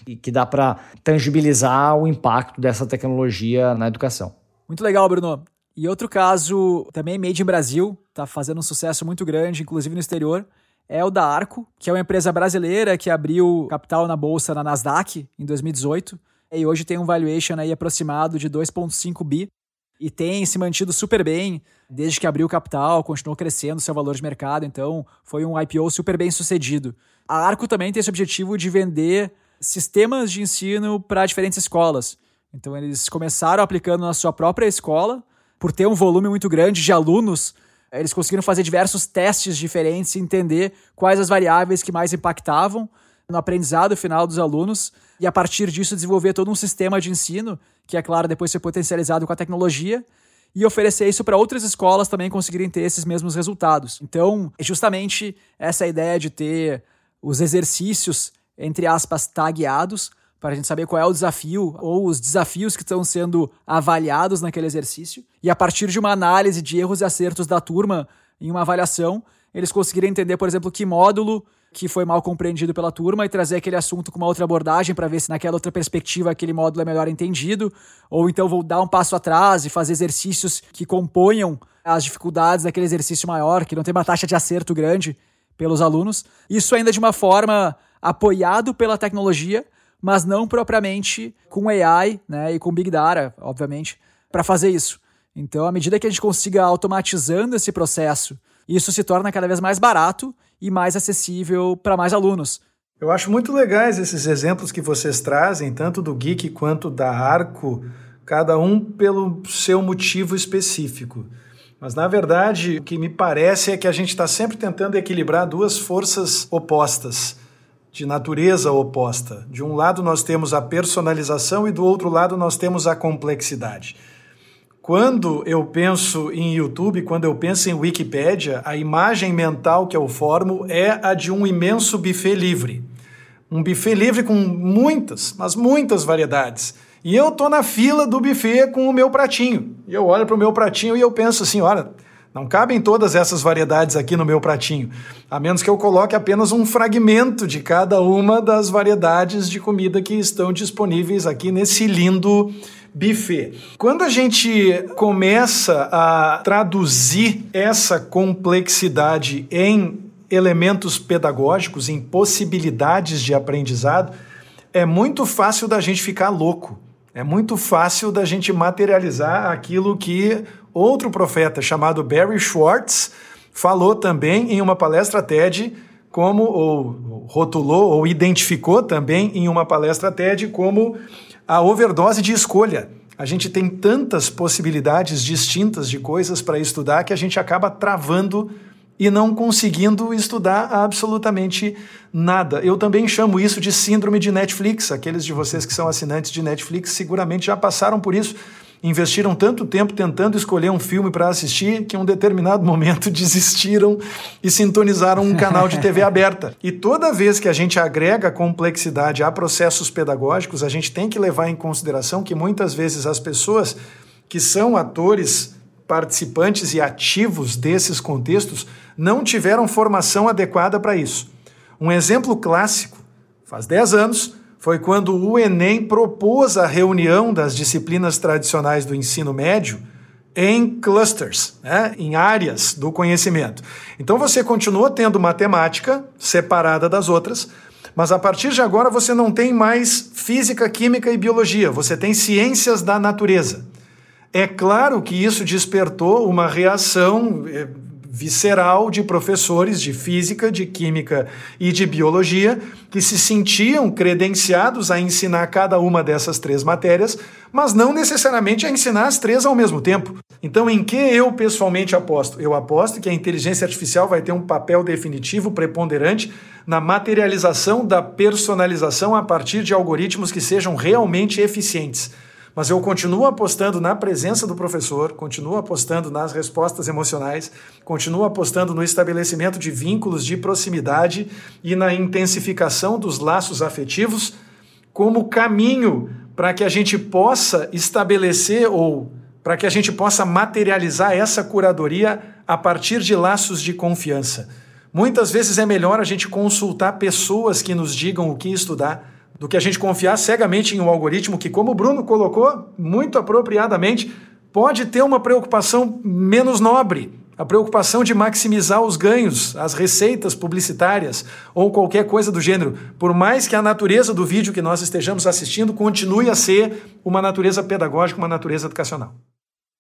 e que dá para tangibilizar o impacto dessa tecnologia na educação.
Muito legal, Bruno. E outro caso, também made in Brasil, tá fazendo um sucesso muito grande, inclusive no exterior, é o da Arco, que é uma empresa brasileira que abriu capital na bolsa na Nasdaq em 2018 e hoje tem um valuation aí aproximado de 2.5 bi e tem se mantido super bem desde que abriu capital, continuou crescendo seu valor de mercado, então foi um IPO super bem sucedido. A Arco também tem esse objetivo de vender sistemas de ensino para diferentes escolas. Então eles começaram aplicando na sua própria escola, por ter um volume muito grande de alunos, eles conseguiram fazer diversos testes diferentes e entender quais as variáveis que mais impactavam no aprendizado final dos alunos e a partir disso desenvolver todo um sistema de ensino que é claro depois ser potencializado com a tecnologia e oferecer isso para outras escolas também conseguirem ter esses mesmos resultados. Então, é justamente essa ideia de ter os exercícios entre aspas tagueados para a gente saber qual é o desafio ou os desafios que estão sendo avaliados naquele exercício. E a partir de uma análise de erros e acertos da turma em uma avaliação, eles conseguirem entender, por exemplo, que módulo que foi mal compreendido pela turma e trazer aquele assunto com uma outra abordagem para ver se naquela outra perspectiva aquele módulo é melhor entendido, ou então vou dar um passo atrás e fazer exercícios que componham as dificuldades daquele exercício maior, que não tem uma taxa de acerto grande pelos alunos. Isso ainda de uma forma apoiado pela tecnologia, mas não propriamente com AI né, e com Big Data, obviamente, para fazer isso. Então, à medida que a gente consiga automatizando esse processo, isso se torna cada vez mais barato e mais acessível para mais alunos.
Eu acho muito legais esses exemplos que vocês trazem, tanto do Geek quanto da Arco, cada um pelo seu motivo específico. Mas, na verdade, o que me parece é que a gente está sempre tentando equilibrar duas forças opostas de natureza oposta. De um lado nós temos a personalização e do outro lado nós temos a complexidade. Quando eu penso em YouTube, quando eu penso em Wikipédia, a imagem mental que eu formo é a de um imenso buffet livre. Um buffet livre com muitas, mas muitas variedades. E eu tô na fila do buffet com o meu pratinho. E eu olho para o meu pratinho e eu penso assim, olha, não cabem todas essas variedades aqui no meu pratinho, a menos que eu coloque apenas um fragmento de cada uma das variedades de comida que estão disponíveis aqui nesse lindo buffet. Quando a gente começa a traduzir essa complexidade em elementos pedagógicos, em possibilidades de aprendizado, é muito fácil da gente ficar louco. É muito fácil da gente materializar aquilo que outro profeta chamado Barry Schwartz falou também em uma palestra TED, como ou rotulou ou identificou também em uma palestra TED como a overdose de escolha. A gente tem tantas possibilidades distintas de coisas para estudar que a gente acaba travando e não conseguindo estudar absolutamente nada. Eu também chamo isso de síndrome de Netflix. Aqueles de vocês que são assinantes de Netflix seguramente já passaram por isso investiram tanto tempo tentando escolher um filme para assistir que em um determinado momento desistiram e sintonizaram um canal de TV aberta. E toda vez que a gente agrega complexidade a processos pedagógicos, a gente tem que levar em consideração que muitas vezes as pessoas que são atores participantes e ativos desses contextos não tiveram formação adequada para isso. Um exemplo clássico, faz 10 anos, foi quando o Enem propôs a reunião das disciplinas tradicionais do ensino médio em clusters, né, em áreas do conhecimento. Então você continua tendo matemática separada das outras, mas a partir de agora você não tem mais física, química e biologia, você tem ciências da natureza. É claro que isso despertou uma reação eh, visceral de professores de física, de química e de biologia que se sentiam credenciados a ensinar cada uma dessas três matérias, mas não necessariamente a ensinar as três ao mesmo tempo. Então, em que eu pessoalmente aposto? Eu aposto que a inteligência artificial vai ter um papel definitivo, preponderante, na materialização da personalização a partir de algoritmos que sejam realmente eficientes mas eu continuo apostando na presença do professor, continuo apostando nas respostas emocionais, continuo apostando no estabelecimento de vínculos de proximidade e na intensificação dos laços afetivos como caminho para que a gente possa estabelecer ou para que a gente possa materializar essa curadoria a partir de laços de confiança. Muitas vezes é melhor a gente consultar pessoas que nos digam o que estudar do que a gente confiar cegamente em um algoritmo que, como o Bruno colocou muito apropriadamente, pode ter uma preocupação menos nobre, a preocupação de maximizar os ganhos, as receitas publicitárias ou qualquer coisa do gênero, por mais que a natureza do vídeo que nós estejamos assistindo continue a ser uma natureza pedagógica, uma natureza educacional.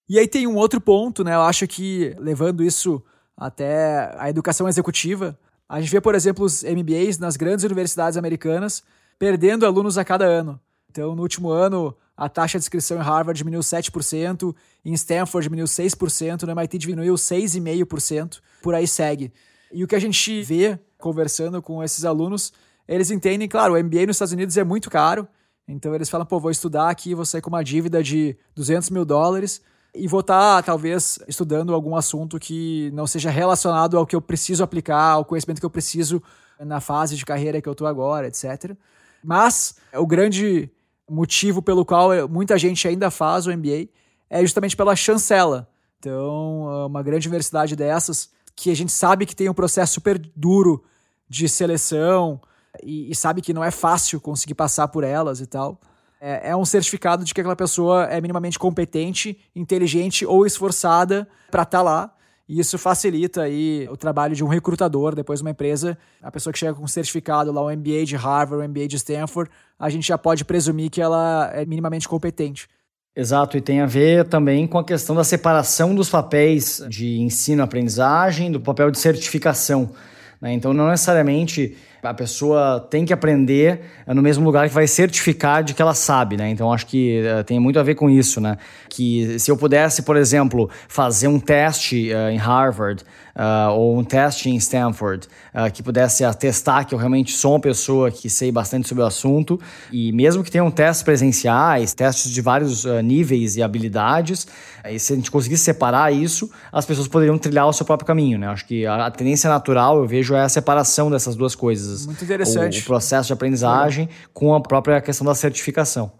E aí tem um outro ponto, né? Eu acho que levando isso até a educação executiva, a gente vê, por exemplo, os MBAs nas grandes universidades americanas perdendo alunos a cada ano. Então, no último ano, a taxa de inscrição em Harvard diminuiu 7%, em Stanford diminuiu 6%, no MIT diminuiu 6,5%, por aí segue. E o que a gente vê conversando com esses alunos, eles entendem, claro, o MBA nos Estados Unidos é muito caro, então eles falam, pô, vou estudar aqui, vou sair com uma dívida de 200 mil dólares e vou estar, talvez, estudando algum assunto que não seja relacionado ao que eu preciso aplicar, ao conhecimento que eu preciso na fase de carreira que eu estou agora, etc. Mas o grande motivo pelo qual muita gente ainda faz o MBA é justamente pela chancela. Então, uma grande universidade dessas, que a gente sabe que tem um processo super duro de seleção e, e sabe que não é fácil conseguir passar por elas e tal, é, é, um certificado de que aquela pessoa é minimamente competente, inteligente ou esforçada para estar tá lá. E isso facilita aí o trabalho de um recrutador depois de uma empresa. A pessoa que chega com um certificado lá, um MBA de Harvard, um MBA de Stanford, a gente já pode presumir que ela é minimamente competente.
Exato, e tem a ver também com a questão da separação dos papéis de ensino-aprendizagem do papel de certificação. Né? Então, não necessariamente A pessoa tem que aprender no mesmo lugar que vai certificar de que ela sabe, né? Então acho que uh, tem muito a ver com isso, né? Que se eu pudesse, por exemplo, fazer um teste uh, em Harvard uh, ou um teste em Stanford que pudesse atestar que eu realmente sou uma pessoa que sei bastante sobre o assunto e mesmo que tenham testes presenciais, testes de vários níveis e habilidades, e se a gente conseguisse separar isso, as pessoas poderiam trilhar o seu próprio caminho, né? Acho que a, a tendência natural, eu vejo, é a separação dessas duas coisas.
Muito interessante.
O, o processo de aprendizagem com a própria questão da certificação.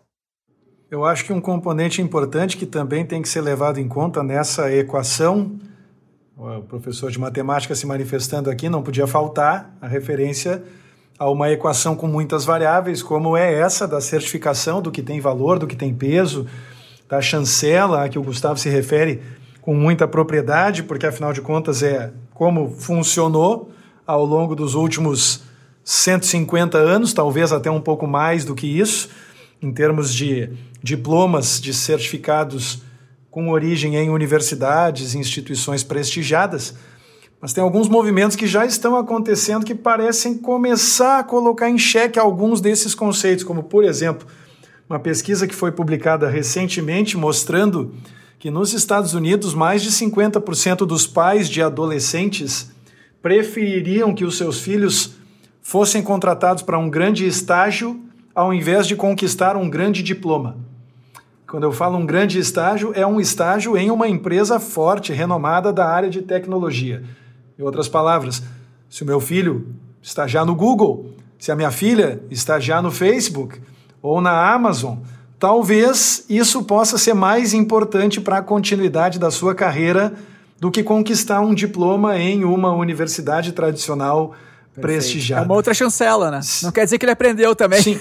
Eu acho que um componente importante que também tem que ser levado em conta nessa equação, o professor de matemática se manifestando aqui, não podia faltar a referência a uma equação com muitas variáveis, como é essa da certificação do que tem valor, do que tem peso, da chancela a que o Gustavo se refere com muita propriedade, porque afinal de contas é como funcionou ao longo dos últimos 150 anos, talvez até um pouco mais do que isso, em termos de diplomas, de certificados com origem em universidades instituições prestigiadas. Mas tem alguns movimentos que já estão acontecendo que parecem começar a colocar em xeque alguns desses conceitos, como, por exemplo, uma pesquisa que foi publicada recentemente mostrando que nos Estados Unidos mais de 50% dos pais de adolescentes prefeririam que os seus filhos fossem contratados para um grande estágio ao invés de conquistar um grande diploma. Quando eu falo um grande estágio, é um estágio em uma empresa forte, renomada da área de tecnologia. Em outras palavras, se o meu filho estagiar no Google, se a minha filha estagiar no Facebook, ou na Amazon, talvez isso possa ser mais importante para a continuidade da sua carreira do que conquistar um diploma em uma universidade tradicional. Prestigiada.
É uma outra chancela, né? Não quer dizer que ele aprendeu também.
Sim.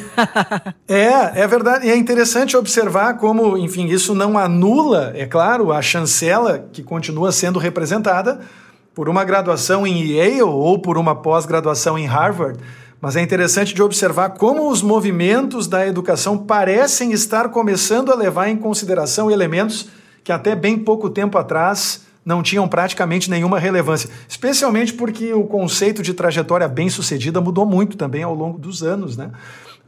é, é verdade. E é interessante observar como, enfim, isso não anula, é claro, a chancela que continua sendo representada por uma graduação em Yale ou por uma pós-graduação em Harvard mas é interessante de observar como os movimentos da educação parecem estar começando a levar em consideração elementos que até bem pouco tempo atrás não tinham praticamente nenhuma relevância, especialmente porque o conceito de trajetória bem-sucedida mudou muito também ao longo dos anos, né?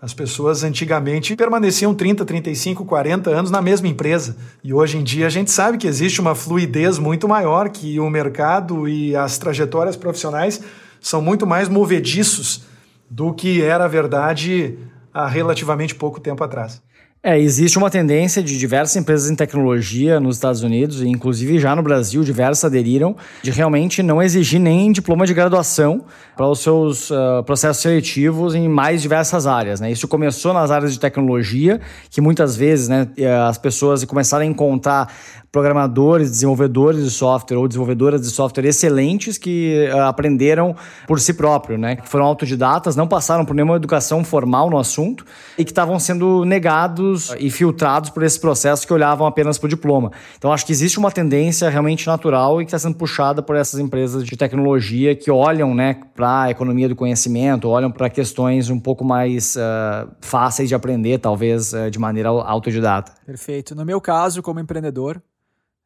As pessoas antigamente permaneciam 30, 35, 40 anos na mesma empresa. E hoje em dia a gente sabe que existe uma fluidez muito maior, que o mercado e as trajetórias profissionais são muito mais movediços do que era verdade há relativamente pouco tempo atrás.
É, existe uma tendência de diversas empresas em tecnologia nos Estados Unidos, e inclusive já no Brasil, diversas aderiram, de realmente não exigir nem diploma de graduação para os seus uh, processos seletivos em mais diversas áreas. Né? Isso começou nas áreas de tecnologia, que muitas vezes né, as pessoas começaram a encontrar programadores, desenvolvedores de software ou desenvolvedoras de software excelentes que uh, aprenderam por si próprio, né? Que foram autodidatas, não passaram por nenhuma educação formal no assunto e que estavam sendo negados e filtrados por esse processo que olhavam apenas para o diploma. Então acho que existe uma tendência realmente natural e que está sendo puxada por essas empresas de tecnologia que olham, né, para a economia do conhecimento, olham para questões um pouco mais uh, fáceis de aprender, talvez uh, de maneira autodidata.
Perfeito. No meu caso, como empreendedor,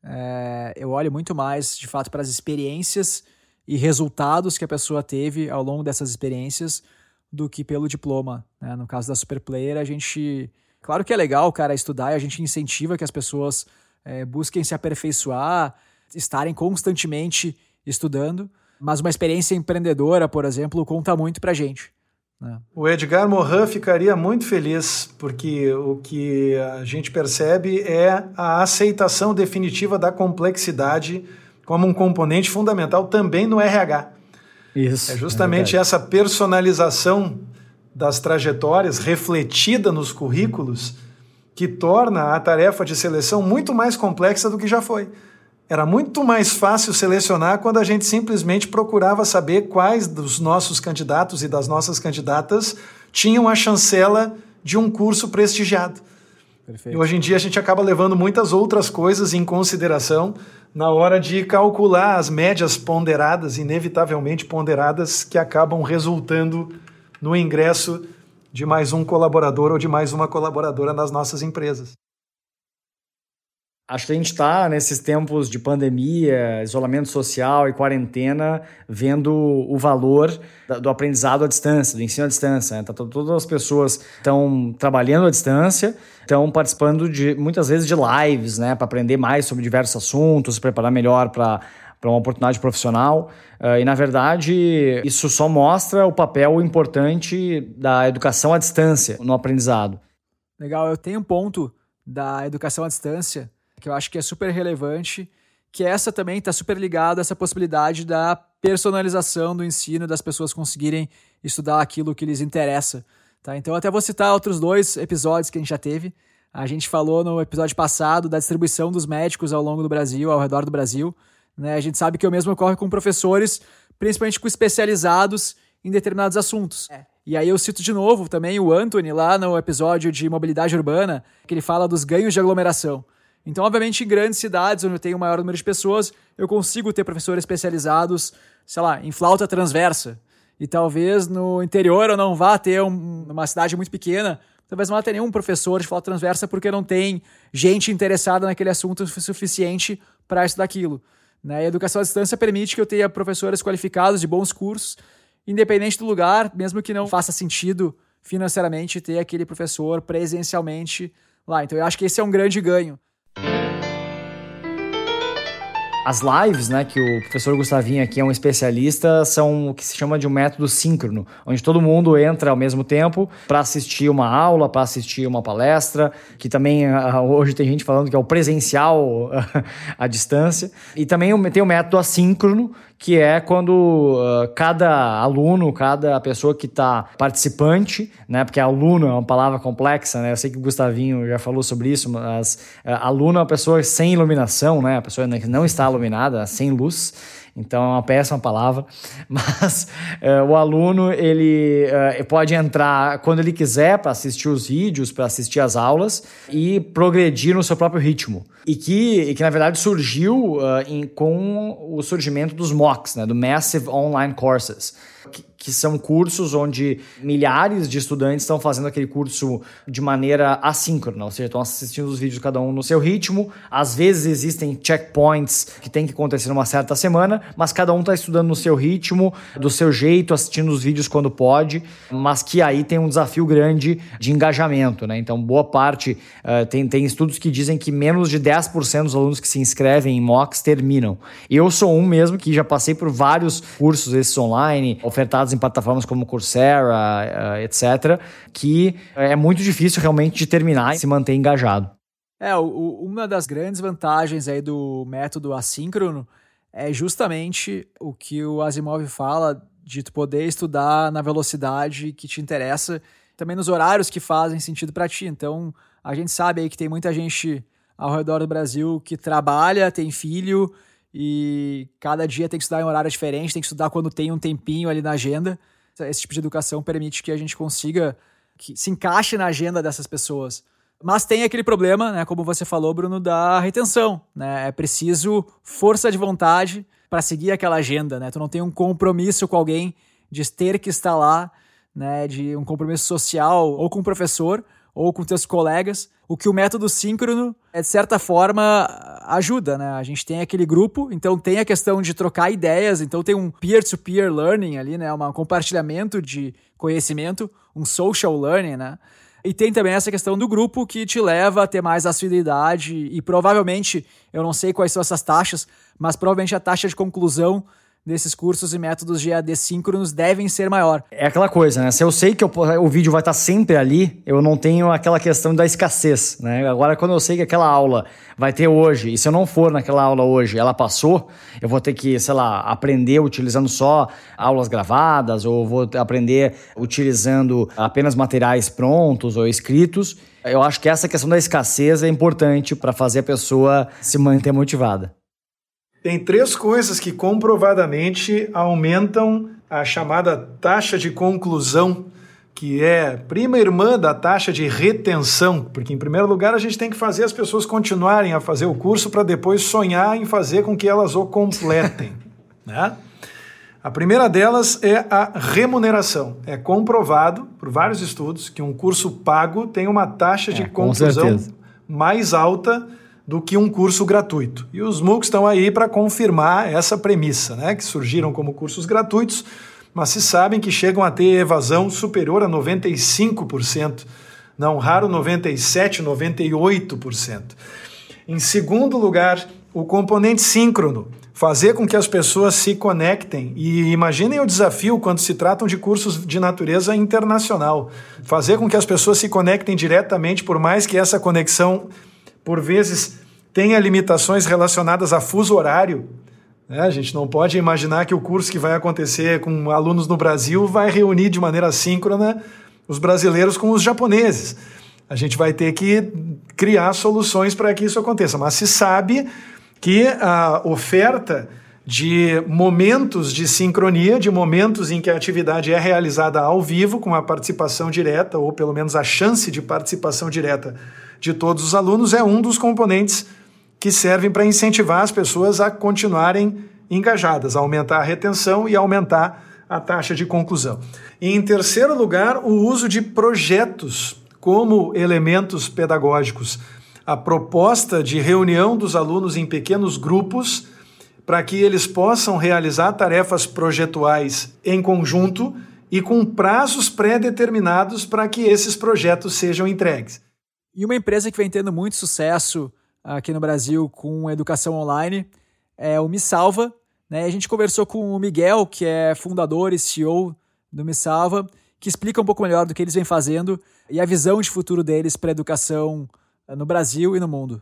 é, eu olho muito mais, de fato, para as experiências e resultados que a pessoa teve ao longo dessas experiências do que pelo diploma. Né? No caso da Superplayer, a gente. Claro que é legal cara estudar e a gente incentiva que as pessoas é, busquem se aperfeiçoar, estarem constantemente estudando, mas uma experiência empreendedora, por exemplo, conta muito para a gente.
Né? O Edgar Morin ficaria muito feliz, porque o que a gente percebe é a aceitação definitiva da complexidade como um componente fundamental também no RH.
Isso.
É justamente é essa personalização das trajetórias refletida nos currículos que torna a tarefa de seleção muito mais complexa do que já foi. Era muito mais fácil selecionar quando a gente simplesmente procurava saber quais dos nossos candidatos e das nossas candidatas tinham a chancela de um curso prestigiado. Perfeito. E hoje em dia a gente acaba levando muitas outras coisas em consideração na hora de calcular as médias ponderadas, inevitavelmente ponderadas, que acabam resultando no ingresso de mais um colaborador ou de mais uma colaboradora nas nossas empresas.
Acho que a gente está nesses tempos de pandemia, isolamento social e quarentena, vendo o valor do aprendizado à distância, do ensino à distância. Né? Tá, todas as pessoas estão trabalhando à distância, estão participando de muitas vezes de lives, né, para aprender mais sobre diversos assuntos, se preparar melhor para para uma oportunidade profissional. Uh, e, na verdade, isso só mostra o papel importante da educação à distância no aprendizado.
Legal, eu tenho um ponto da educação à distância que eu acho que é super relevante, que essa também está super ligada a essa possibilidade da personalização do ensino, das pessoas conseguirem estudar aquilo que lhes interessa. Tá? Então, até vou citar outros dois episódios que a gente já teve. A gente falou no episódio passado da distribuição dos médicos ao longo do Brasil, ao redor do Brasil. Né? A gente sabe que o mesmo ocorre com professores, principalmente com especializados em determinados assuntos. É. E aí eu cito de novo também o Anthony lá no episódio de mobilidade urbana, que ele fala dos ganhos de aglomeração. Então, obviamente, em grandes cidades, onde eu tenho um maior número de pessoas, eu consigo ter professores especializados, sei lá, em flauta transversa. E talvez no interior eu não vá ter um, uma cidade muito pequena, talvez não vá ter nenhum professor de flauta transversa porque não tem gente interessada naquele assunto suficiente para estudar aquilo. Né? E a educação à distância permite que eu tenha professores qualificados de bons cursos, independente do lugar, mesmo que não faça sentido financeiramente ter aquele professor presencialmente lá. Então eu acho que esse é um grande ganho.
As lives, né, que o professor Gustavinho aqui é um especialista, são o que se chama de um método síncrono, onde todo mundo entra ao mesmo tempo para assistir uma aula, para assistir uma palestra, que também ah, hoje tem gente falando que é o presencial à distância. E também tem o método assíncrono, que é quando uh, cada aluno, cada pessoa que está participante, né, porque aluno é uma palavra complexa, né, eu sei que o Gustavinho já falou sobre isso, mas uh, aluno é uma pessoa sem iluminação, né, a pessoa que não está iluminada, sem luz, então é uma péssima palavra, mas uh, o aluno ele uh, pode entrar quando ele quiser para assistir os vídeos, para assistir as aulas e progredir no seu próprio ritmo. E que, e que na verdade surgiu uh, em, com o surgimento dos MOOCs, né, do Massive Online Courses que, que são cursos onde milhares de estudantes estão fazendo aquele curso de maneira assíncrona, ou seja, estão assistindo os vídeos cada um no seu ritmo. Às vezes existem checkpoints que tem que acontecer numa certa semana, mas cada um está estudando no seu ritmo, do seu jeito, assistindo os vídeos quando pode, mas que aí tem um desafio grande de engajamento, né? Então, boa parte, uh, tem, tem estudos que dizem que menos de 10% dos alunos que se inscrevem em MOOCs terminam. Eu sou um mesmo que já passei por vários cursos esses online, ofertados em plataformas como Coursera, uh, etc., que é muito difícil realmente de terminar e se manter engajado.
É, o, uma das grandes vantagens aí do método assíncrono é justamente o que o Asimov fala de tu poder estudar na velocidade que te interessa, também nos horários que fazem sentido para ti. Então, a gente sabe aí que tem muita gente ao redor do Brasil que trabalha, tem filho e cada dia tem que estudar em horário diferente, tem que estudar quando tem um tempinho ali na agenda. Esse tipo de educação permite que a gente consiga que se encaixe na agenda dessas pessoas. Mas tem aquele problema, né, como você falou, Bruno, da retenção, né? É preciso força de vontade para seguir aquela agenda, né? Tu não tem um compromisso com alguém de ter que estar lá, né, de um compromisso social ou com o professor ou com teus colegas, o que o método síncrono, de certa forma, ajuda, né? A gente tem aquele grupo, então tem a questão de trocar ideias, então tem um peer-to-peer -peer learning ali, né? Um compartilhamento de conhecimento, um social learning, né? E tem também essa questão do grupo que te leva a ter mais assiduidade e provavelmente, eu não sei quais são essas taxas, mas provavelmente a taxa de conclusão desses cursos e métodos de AD síncronos devem ser maior.
É aquela coisa, né? Se eu sei que eu, o vídeo vai estar sempre ali, eu não tenho aquela questão da escassez, né? Agora, quando eu sei que aquela aula vai ter hoje, e se eu não for naquela aula hoje, ela passou, eu vou ter que, sei lá, aprender utilizando só aulas gravadas, ou vou aprender utilizando apenas materiais prontos ou escritos. Eu acho que essa questão da escassez é importante para fazer a pessoa se manter motivada.
Tem três coisas que comprovadamente aumentam a chamada taxa de conclusão, que é prima irmã da taxa de retenção, porque em primeiro lugar a gente tem que fazer as pessoas continuarem a fazer o curso para depois sonhar em fazer com que elas o completem, né? A primeira delas é a remuneração. É comprovado por vários estudos que um curso pago tem uma taxa de é, conclusão mais alta do que um curso gratuito. E os MOOCs estão aí para confirmar essa premissa, né? que surgiram como cursos gratuitos, mas se sabem que chegam a ter evasão superior a 95%, não raro 97%, 98%. Em segundo lugar, o componente síncrono, fazer com que as pessoas se conectem e imaginem o desafio quando se tratam de cursos de natureza internacional, fazer com que as pessoas se conectem diretamente, por mais que essa conexão por vezes tenha limitações relacionadas a fuso horário. Né? A gente não pode imaginar que o curso que vai acontecer com alunos no Brasil vai reunir de maneira síncrona os brasileiros com os japoneses. A gente vai ter que criar soluções para que isso aconteça. Mas se sabe que a oferta de momentos de sincronia, de momentos em que a atividade é realizada ao vivo, com a participação direta, ou pelo menos a chance de participação direta de todos os alunos, é um dos componentes que servem para incentivar as pessoas a continuarem engajadas, a aumentar a retenção e aumentar a taxa de conclusão. E, em terceiro lugar, o uso de projetos como elementos pedagógicos. A proposta de reunião dos alunos em pequenos grupos para que eles possam realizar tarefas projetuais em conjunto e com prazos pré-determinados para que esses projetos sejam entregues.
E uma empresa que vem tendo muito sucesso aqui no Brasil com educação online é o Me Salva. Né? A gente conversou com o Miguel, que é fundador e CEO do Me Salva, que explica um pouco melhor do que eles vêm fazendo e a visão de futuro deles para a educação eh, no Brasil e no mundo.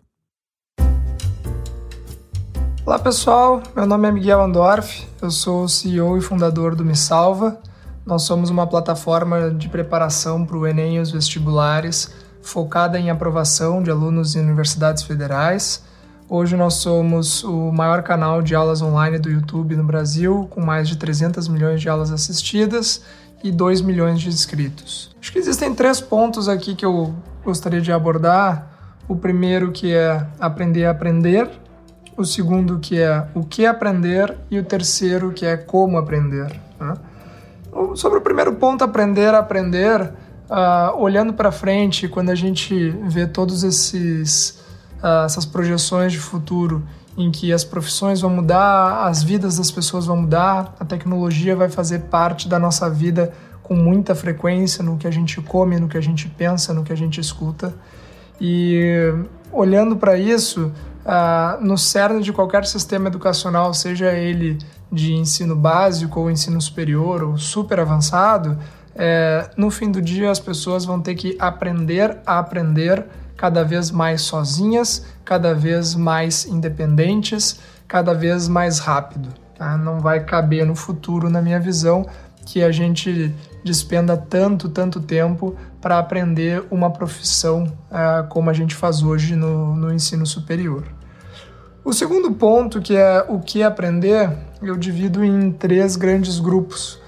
Olá pessoal, meu nome é Miguel Andorf, eu sou CEO e fundador do Me Salva. Nós somos uma plataforma de preparação para o Enem e os vestibulares focada em aprovação de alunos em universidades federais. Hoje nós somos o maior canal de aulas online do YouTube no Brasil, com mais de 300 milhões de aulas assistidas e 2 milhões de inscritos. Acho que existem três pontos aqui que eu gostaria de abordar. O primeiro que é aprender a aprender, o segundo que é o que aprender e o terceiro que é como aprender. Né? Sobre o primeiro ponto, aprender a aprender, uh, olhando para frente, quando a gente vê todos esses uh, essas projeções de futuro em que as profissões vão mudar, as vidas das pessoas vão mudar, a tecnologia vai fazer parte da nossa vida com muita frequência no que a gente come, no que a gente pensa, no que a gente escuta. E olhando para isso, uh, no cerne de qualquer sistema educacional, seja ele de ensino básico ou ensino superior ou super avançado, é, no fim do dia as pessoas vão ter que aprender a aprender cada vez mais sozinhas, cada vez mais independentes, cada vez mais rápido. Tá? Não vai caber no futuro, na minha visão, que a gente despenda tanto, tanto tempo para aprender uma profissão uh, como a gente faz hoje no, no ensino superior. O segundo ponto, que é o que aprender, eu divido em três grandes grupos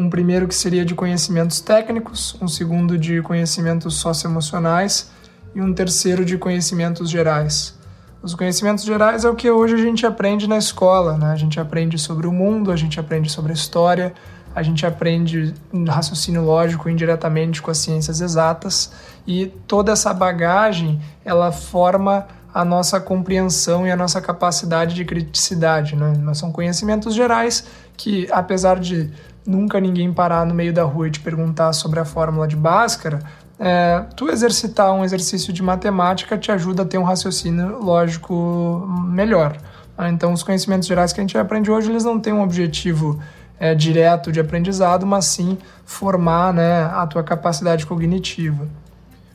um primeiro que seria de conhecimentos técnicos, um segundo de conhecimentos socioemocionais e um terceiro de conhecimentos gerais. Os conhecimentos gerais é o que hoje a gente aprende na escola, né? A gente aprende sobre o mundo, a gente aprende sobre a história, a gente aprende raciocínio lógico indiretamente com as ciências exatas e toda essa bagagem ela forma a nossa compreensão e a nossa capacidade de criticidade, né? Mas são conhecimentos gerais que, apesar de nunca ninguém parar no meio da rua e te perguntar sobre a fórmula de Bhaskara, é, tu exercitar um exercício de matemática te ajuda a ter um raciocínio lógico melhor. Tá? Então, os conhecimentos gerais que a gente aprende hoje, eles não têm um objetivo é, direto de aprendizado, mas sim formar né, a tua capacidade cognitiva.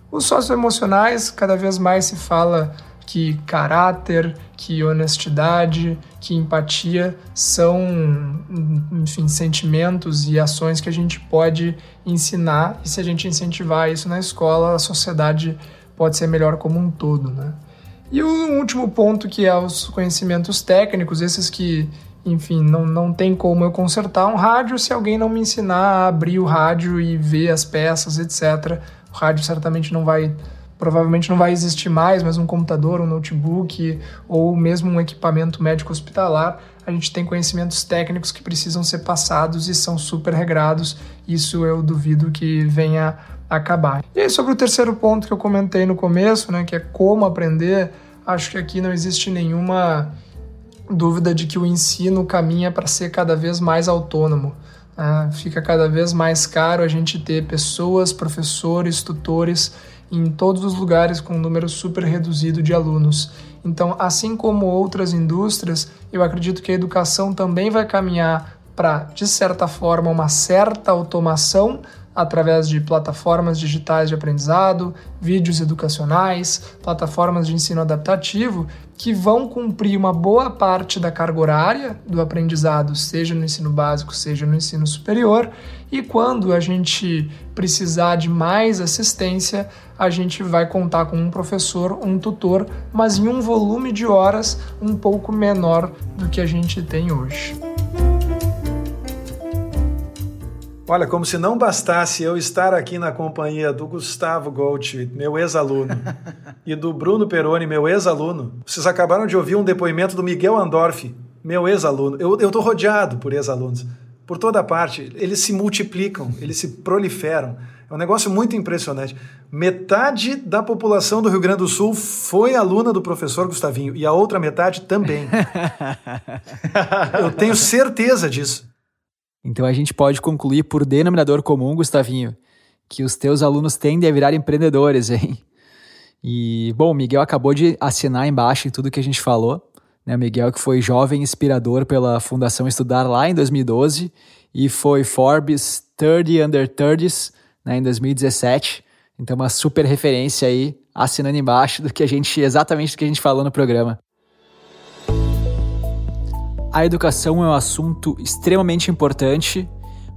Os socioemocionais, cada vez mais se fala que caráter, que honestidade, que empatia são, enfim, sentimentos e ações que a gente pode ensinar e se a gente incentivar isso na escola, a sociedade pode ser melhor como um todo, né? E o último ponto que é os conhecimentos técnicos, esses que, enfim, não, não tem como eu consertar um rádio se alguém não me ensinar a abrir o rádio e ver as peças, etc. O rádio certamente não vai provavelmente não vai existir mais, mas um computador, um notebook ou mesmo um equipamento médico hospitalar, a gente tem conhecimentos técnicos que precisam ser passados e são super regrados. Isso eu duvido que venha acabar. E aí, sobre o terceiro ponto que eu comentei no começo, né, que é como aprender, acho que aqui não existe nenhuma dúvida de que o ensino caminha para ser cada vez mais autônomo. Uh, fica cada vez mais caro a gente ter pessoas, professores, tutores em todos os lugares com um número super reduzido de alunos. Então, assim como outras indústrias, eu acredito que a educação também vai caminhar para, de certa forma, uma certa automação através de plataformas digitais de aprendizado, vídeos educacionais, plataformas de ensino adaptativo, que vão cumprir uma boa parte da carga horária do aprendizado, seja no ensino básico, seja no ensino superior, e quando a gente precisar de mais assistência, a gente vai contar com um professor, um tutor, mas em um volume de horas um pouco menor do que a gente tem hoje.
Olha, como se não bastasse eu estar aqui na companhia do Gustavo Goldschmidt, meu ex-aluno, e do Bruno Peroni, meu ex-aluno, vocês acabaram de ouvir um depoimento do Miguel Andorf, meu ex-aluno. Eu estou rodeado por ex-alunos, por toda parte. Eles se multiplicam, eles se proliferam. É um negócio muito impressionante. Metade da população do Rio Grande do Sul foi aluna do professor Gustavinho, e a outra metade também. eu tenho certeza disso.
Então a gente pode concluir por denominador comum, Gustavinho, que os teus alunos tendem a virar empreendedores, hein? E, bom, o Miguel acabou de assinar embaixo em tudo que a gente falou. Né? O Miguel que foi jovem inspirador pela Fundação Estudar lá em 2012 e foi Forbes 30 Under 30s né, em 2017. Então, uma super referência aí, assinando embaixo do que a gente, exatamente do que a gente falou no programa. A educação é um assunto extremamente importante,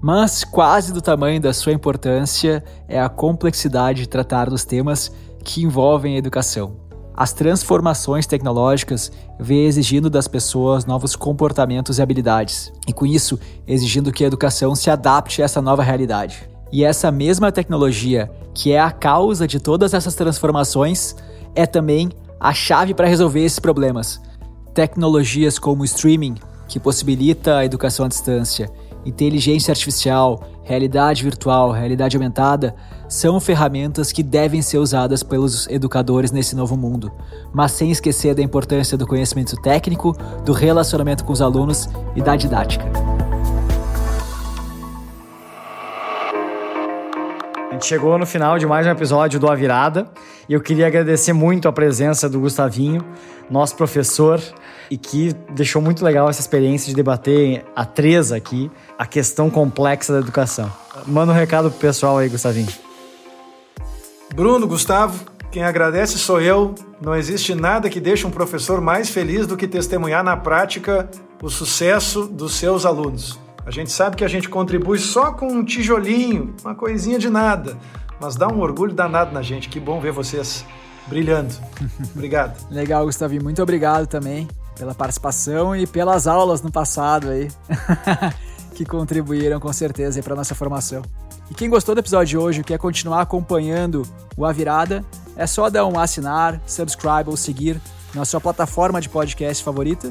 mas quase do tamanho da sua importância é a complexidade de tratar dos temas que envolvem a educação. As transformações tecnológicas vêm exigindo das pessoas novos comportamentos e habilidades, e com isso exigindo que a educação se adapte a essa nova realidade. E essa mesma tecnologia, que é a causa de todas essas transformações, é também a chave para resolver esses problemas. Tecnologias como streaming, que possibilita a educação à distância, inteligência artificial, realidade virtual, realidade aumentada, são ferramentas que devem ser usadas pelos educadores nesse novo mundo, mas sem esquecer da importância do conhecimento técnico, do relacionamento com os alunos e da didática.
Chegou no final de mais um episódio do A Virada e eu queria agradecer muito a presença do Gustavinho, nosso professor, e que deixou muito legal essa experiência de debater a três aqui a questão complexa da educação. Manda um recado pro pessoal aí, Gustavinho.
Bruno, Gustavo, quem agradece sou eu. Não existe nada que deixe um professor mais feliz do que testemunhar na prática o sucesso dos seus alunos. A gente sabe que a gente contribui só com um tijolinho, uma coisinha de nada, mas dá um orgulho danado na gente. Que bom ver vocês brilhando. Obrigado.
Legal, Gustavinho. Muito obrigado também pela participação e pelas aulas no passado aí, que contribuíram com certeza para nossa formação. E quem gostou do episódio de hoje e quer continuar acompanhando o A Virada, é só dar um assinar, subscribe ou seguir na sua plataforma de podcast favorita.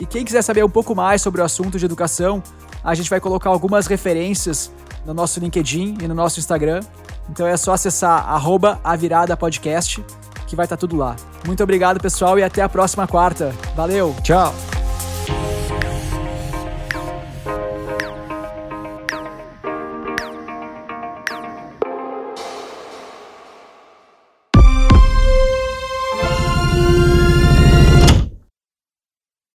E quem quiser saber um pouco mais sobre o assunto de educação, a gente vai colocar algumas referências no nosso LinkedIn e no nosso Instagram. Então é só acessar arroba a virada podcast que vai estar tá tudo lá. Muito obrigado, pessoal, e até a próxima quarta. Valeu!
Tchau!